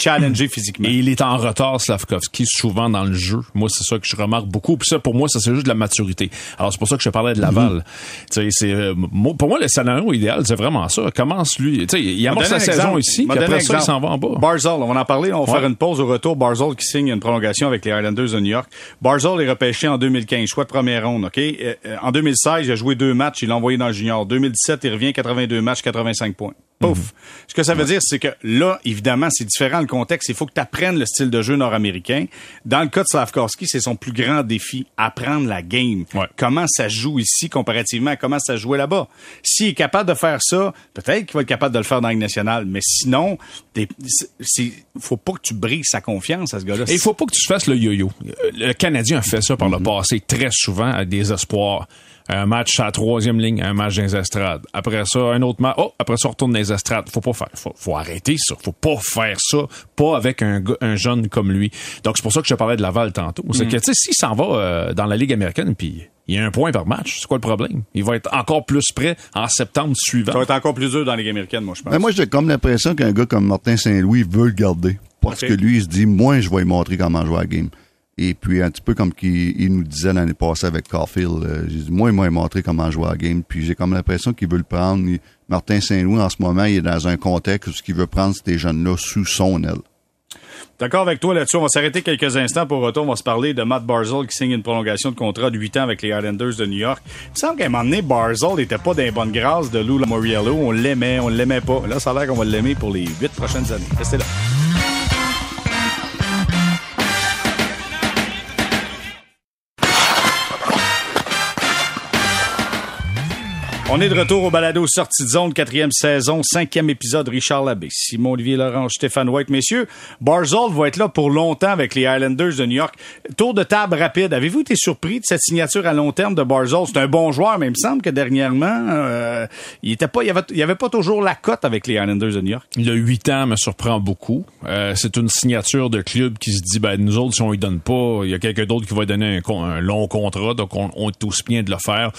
Speaker 1: physiquement.
Speaker 2: Et il est en retard, Slavkovski, souvent dans le jeu. Moi, c'est ça que je remarque beaucoup. Puis ça, pour moi, ça, c'est juste de la maturité. Alors, c'est pour ça que je parlais de Laval. Mm-hmm. c'est, euh, pour moi, le scénario idéal, c'est vraiment ça. Commence lui. Tu sais, il amorce la saison ici, puis après ça, il s'en va en bas.
Speaker 1: Barzell, on va en parler. On va faire une pause au retour. Barzell qui signe une prolongation avec les Islanders de New York. Barzell est repêché en 2015, choix de première ronde, OK? Euh, euh, en 2016, il a joué deux matchs, il l'a envoyé dans le junior. 2017, il revient 82 matchs, 85 points. Pouf. Ce que ça veut dire, c'est que là, évidemment, c'est différent le contexte. Il faut que tu apprennes le style de jeu nord-américain. Dans le cas de Slavkovski, c'est son plus grand défi, apprendre la game. Comment ça joue ici comparativement à comment ça jouait là-bas. S'il est capable de faire ça, peut-être qu'il va être capable de le faire dans le national. Mais sinon, il faut pas que tu brises sa confiance à ce gars-là.
Speaker 2: Et il faut pas que tu fasses le yo-yo. Le Canadien a fait ça par le mm-hmm. passé très souvent à des espoirs un match à la troisième ligne, un match dans les estrades. Après ça, un autre match. Oh, après ça, on retourne dans les estrades. Faut pas faire. Faut, faut arrêter ça. Faut pas faire ça. Pas avec un, un jeune comme lui. Donc, c'est pour ça que je parlais de Laval tantôt. C'est mm. que, tu sais, s'il s'en va euh, dans la Ligue américaine, puis il y a un point par match, c'est quoi le problème? Il va être encore plus prêt en septembre suivant.
Speaker 1: Ça va être encore plus dur dans la Ligue américaine, moi, je pense.
Speaker 4: Mais moi, j'ai comme l'impression qu'un gars comme Martin Saint-Louis veut le garder. Parce que lui, il se dit, moi, je vais lui montrer comment jouer à la game. Et puis, un petit peu comme qu'il il nous disait l'année passée avec Caulfield, euh, j'ai dit, moi, il m'a montré comment jouer à la game. Puis j'ai comme l'impression qu'il veut le prendre. Martin Saint-Louis, en ce moment, il est dans un contexte où ce qu'il veut prendre ces jeunes-là sous son aile.
Speaker 1: D'accord avec toi là-dessus. On va s'arrêter quelques instants pour retour. On va se parler de Matt Barzell qui signe une prolongation de contrat de 8 ans avec les Islanders de New York. Il semble qu'à un moment donné, Barzell n'était pas dans bonne grâce de Lou Moriello. On l'aimait, on l'aimait pas. Là, ça a l'air qu'on va l'aimer pour les huit prochaines années. Restez là. On est de retour au balado Sortie de zone, quatrième saison, cinquième épisode, Richard Labbé, Simon-Olivier Laurent, Stéphane White. Messieurs, Barzell va être là pour longtemps avec les Islanders de New York. Tour de table rapide. Avez-vous été surpris de cette signature à long terme de Barzell? C'est un bon joueur, mais il me semble que dernièrement, euh, il était pas, avait, avait pas toujours la cote avec les Islanders de New York.
Speaker 2: Le 8 ans me surprend beaucoup. Euh, c'est une signature de club qui se dit, ben, nous autres, si on lui donne pas, il y a quelqu'un d'autre qui va donner un, long contrat, donc on, on est aussi bien de le faire.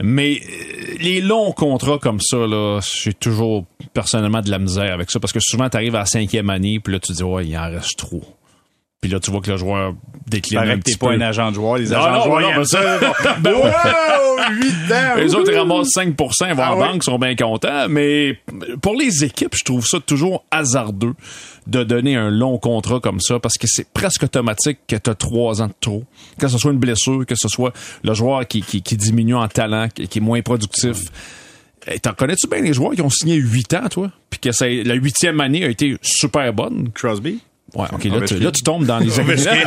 Speaker 2: Mais euh, les longs contrats comme ça, là, j'ai toujours personnellement de la misère avec ça parce que souvent, tu arrives à la cinquième année, puis là, tu dis, ouais, il en reste trop. Puis là, tu vois que le joueur décline un petit
Speaker 1: peu. pas un agent de joueur. Les agents de joueurs, non, ça. ben, wow, 8 ans!
Speaker 2: Les autres, ils ramassent 5% ils vont ah en banque, sont bien contents. Mais pour les équipes, je trouve ça toujours hasardeux de donner un long contrat comme ça parce que c'est presque automatique que tu as 3 ans de trop. Que ce soit une blessure, que ce soit le joueur qui, qui, qui diminue en talent, qui, est moins productif. Et T'en connais-tu bien les joueurs qui ont signé 8 ans, toi? Puis que la huitième année a été super bonne?
Speaker 1: Crosby?
Speaker 2: Ouais, ok, là, tu, là, tu tombes dans les excès.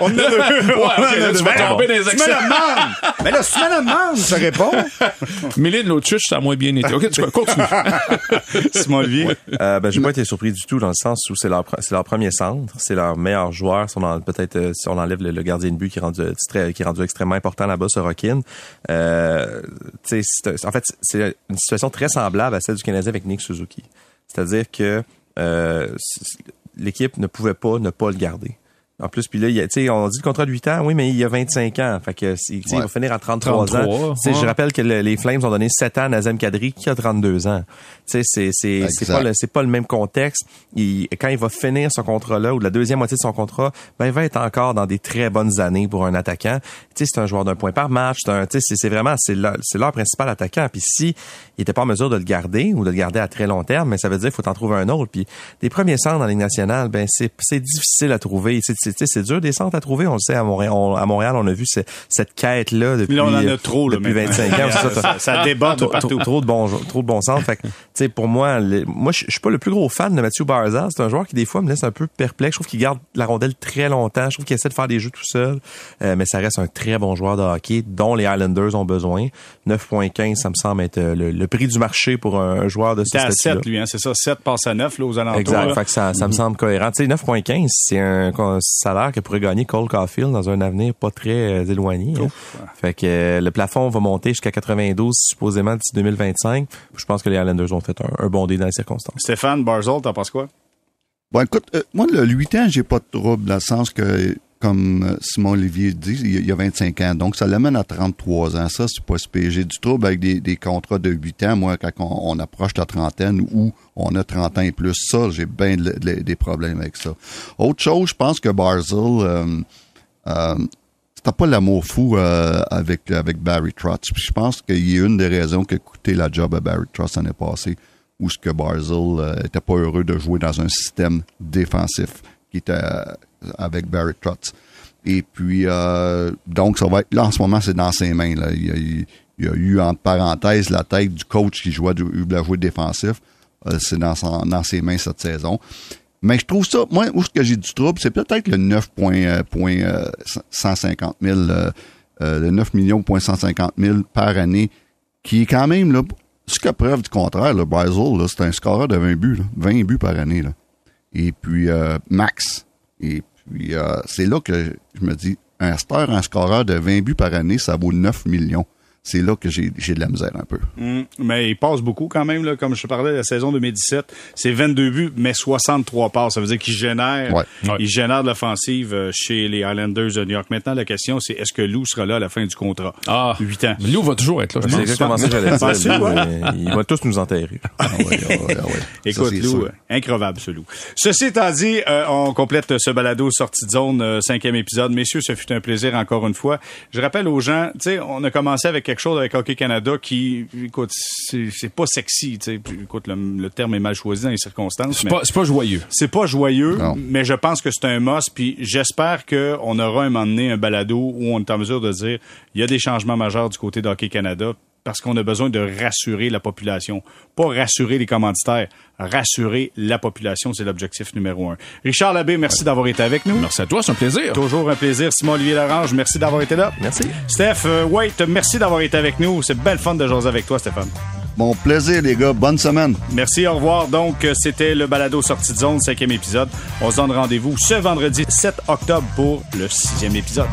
Speaker 1: on a deux. Ouais, là, tu vas tomber dans les excès. Tu me le demandes. Mais là, si tu me le demandes, je réponds.
Speaker 2: Méline Lautruche, ça a moins bien été. OK, tu continue.
Speaker 1: Simon Olivier.
Speaker 3: Euh, ben, j'ai pas été surpris du tout dans le sens où c'est leur, c'est leur premier centre, c'est leur meilleur joueur. Si on peut-être, euh, si on enlève le, gardien de but qui est rendu, très, qui est rendu extrêmement important là-bas, ce Rockin. Euh, en fait, c'est une situation très semblable à celle du Canadien avec Nick Suzuki. C'est-à-dire que, euh, l'équipe ne pouvait pas ne pas le garder. En plus, puis là, il y a, tu sais, on dit le contrat de 8 ans, oui, mais il y a 25 ans. Fait que, sais, il va finir à 33,
Speaker 2: 33,
Speaker 3: ans. Tu sais, Je
Speaker 2: ouais.
Speaker 3: rappelle que le- les Flames ont donné 7 ans à Nazem Kadri qui a 32 ans. Tu sais, c'est, c'est, c'est
Speaker 4: Exact.
Speaker 3: pas le, c'est pas le même contexte. Il- quand il va finir ce contrat-là ou la deuxième moitié de son contrat, ben, il va être encore dans des très bonnes années pour un attaquant. Tu sais, c'est un joueur d'un point par match. C'est un, tu sais, c'est, c'est vraiment, c'est leur, c'est leur principal attaquant. Puis si il était pas en mesure de le garder ou de le garder à très long terme, mais ça veut dire qu'il faut en trouver un autre. Puis des premiers centres dans la Ligue nationale, ben, c'est, c'est difficile à trouver. C'est, c'est, dur des centres à trouver. On le sait, à Montréal, on, à Montréal, on a vu ce- cette quête-là depuis,
Speaker 1: Mais là, on en a trop, là,
Speaker 3: depuis
Speaker 1: maintenant.
Speaker 3: 25 ans. Ça,
Speaker 1: ça, ça déborde
Speaker 3: trop,
Speaker 1: partout.
Speaker 3: trop- trop de bons trop de bons centres. Fait que, tu sais, pour moi, moi, je suis pas le plus gros fan de Mathieu Barzal. C'est un joueur qui des fois me laisse un peu perplexe. Je trouve qu'il garde la rondelle très longtemps. Je trouve qu'il essaie de faire des jeux tout seul. Euh, mais ça reste un très bon joueur de hockey dont les Islanders ont besoin. 9.15, ça me semble être euh, le, le prix du marché pour un, joueur de ce
Speaker 1: T'es à
Speaker 3: statut
Speaker 1: 7, lui, hein, c'est ça. 7 passe à 9, là, aux alentours.
Speaker 3: Exact. Fait que ça, ça me semble cohérent. Tu sais, 9.15, c'est un salaire que pourrait gagner Cole Caulfield dans un avenir pas très euh, éloigné. hein. Fait que euh, le plafond va monter jusqu'à 92 supposément d'ici 2025. Je pense que les Islanders ont fait un, un bon dé dans les circonstances.
Speaker 1: Stéphane Barzol, t'en penses quoi?
Speaker 4: Bon, écoute, euh, moi, le 8 ans, j'ai pas de trouble, dans le sens que, comme euh, Simon Olivier dit, il y a- il y a 25 ans. Donc, ça l'amène à 33 ans. Ça, c'est pas si J'ai du trouble avec des, contrats de 8 ans, moi, quand on, approche la trentaine ou on a 30 ans et plus. Ça, j'ai bien de- de- des problèmes avec ça. Autre chose, je pense que Barzell, euh, euh, pas l'amour fou euh, avec, avec Barry Trotz. Puis Je pense qu'il y a une des raisons qui a coûté la job à Barry Trotz l'année passée, où ce que Barzell euh, était pas heureux de jouer dans un système défensif qui était avec Barry Trotz. Et puis, euh, donc, ça va être, là, en ce moment, c'est dans ses mains. Il, y a, eu, entre parenthèses, la tête du coach qui jouait, du, voulait jouer défensif. Euh, c'est dans, ses mains cette saison. Mais je trouve ça, moi, où ce que j'ai du trouble, c'est peut-être le 9 point, euh, point, euh, 150 000, euh, le 9 millions point 150 000 par année, qui est quand même, là, jusqu'à preuve du contraire, le Basil, là, c'est un scoreur de 20 buts, là, 20 buts par année. Et puis, max. Et puis, euh, c'est là que je me dis, un star, un scoreur de 20 buts par année, ça vaut 9 millions. C'est là que j'ai j'ai de la misère un peu.
Speaker 1: Hum, mais il passe beaucoup quand même, là, comme je te parlais de la saison 2017. C'est 22 buts, mais 63 passes. Ça veut dire qu'il génère,
Speaker 4: Ouais.
Speaker 2: Ouais.
Speaker 1: il génère de l'offensive euh, chez les Islanders de New York. Maintenant, la question, c'est est-ce que Lou sera là à la fin du contrat?
Speaker 2: Ah,
Speaker 1: 8 ans.
Speaker 2: Lou va toujours être là. je
Speaker 3: exactement ça que. Mais Il va tous nous enterrer.
Speaker 4: Ah ouais, ah ouais, ah ouais.
Speaker 1: Écoute,
Speaker 4: Ça,
Speaker 1: Lou, euh, increvable ce Lou. Ceci étant dit, euh, on complète ce balado sortie de zone, euh, cinquième épisode. Messieurs, ce fut un plaisir encore une fois. Je rappelle aux gens, tu sais, on a commencé avec quelque chose avec Hockey Canada qui, écoute, c'est pas sexy, tu sais. Puis, Écoute, le, le terme est mal choisi dans les circonstances.
Speaker 2: C'est pas, c'est pas joyeux.
Speaker 1: c'est pas joyeux,
Speaker 4: Non.
Speaker 1: mais je pense que c'est un must. Puis j'espère qu'on aura un moment donné un balado où on est en mesure de dire il y a des changements majeurs du côté d'Hockey Canada parce qu'on a besoin de rassurer la population. Pas rassurer les commanditaires, rassurer la population, c'est l'objectif numéro un. Richard Labbé, merci d'avoir été avec nous.
Speaker 2: Merci à toi, c'est un plaisir.
Speaker 1: Toujours un plaisir. Simon-Olivier Larange, merci d'avoir été là.
Speaker 3: Merci.
Speaker 1: Steph euh, White, merci d'avoir été avec nous. C'est belle fun de jaser avec toi, Stéphane.
Speaker 4: Mon plaisir, les gars. Bonne semaine.
Speaker 1: Merci, au revoir. Donc, euh, c'était le balado sortie de zone, cinquième épisode. On se donne rendez-vous ce vendredi 7 octobre pour le sixième épisode.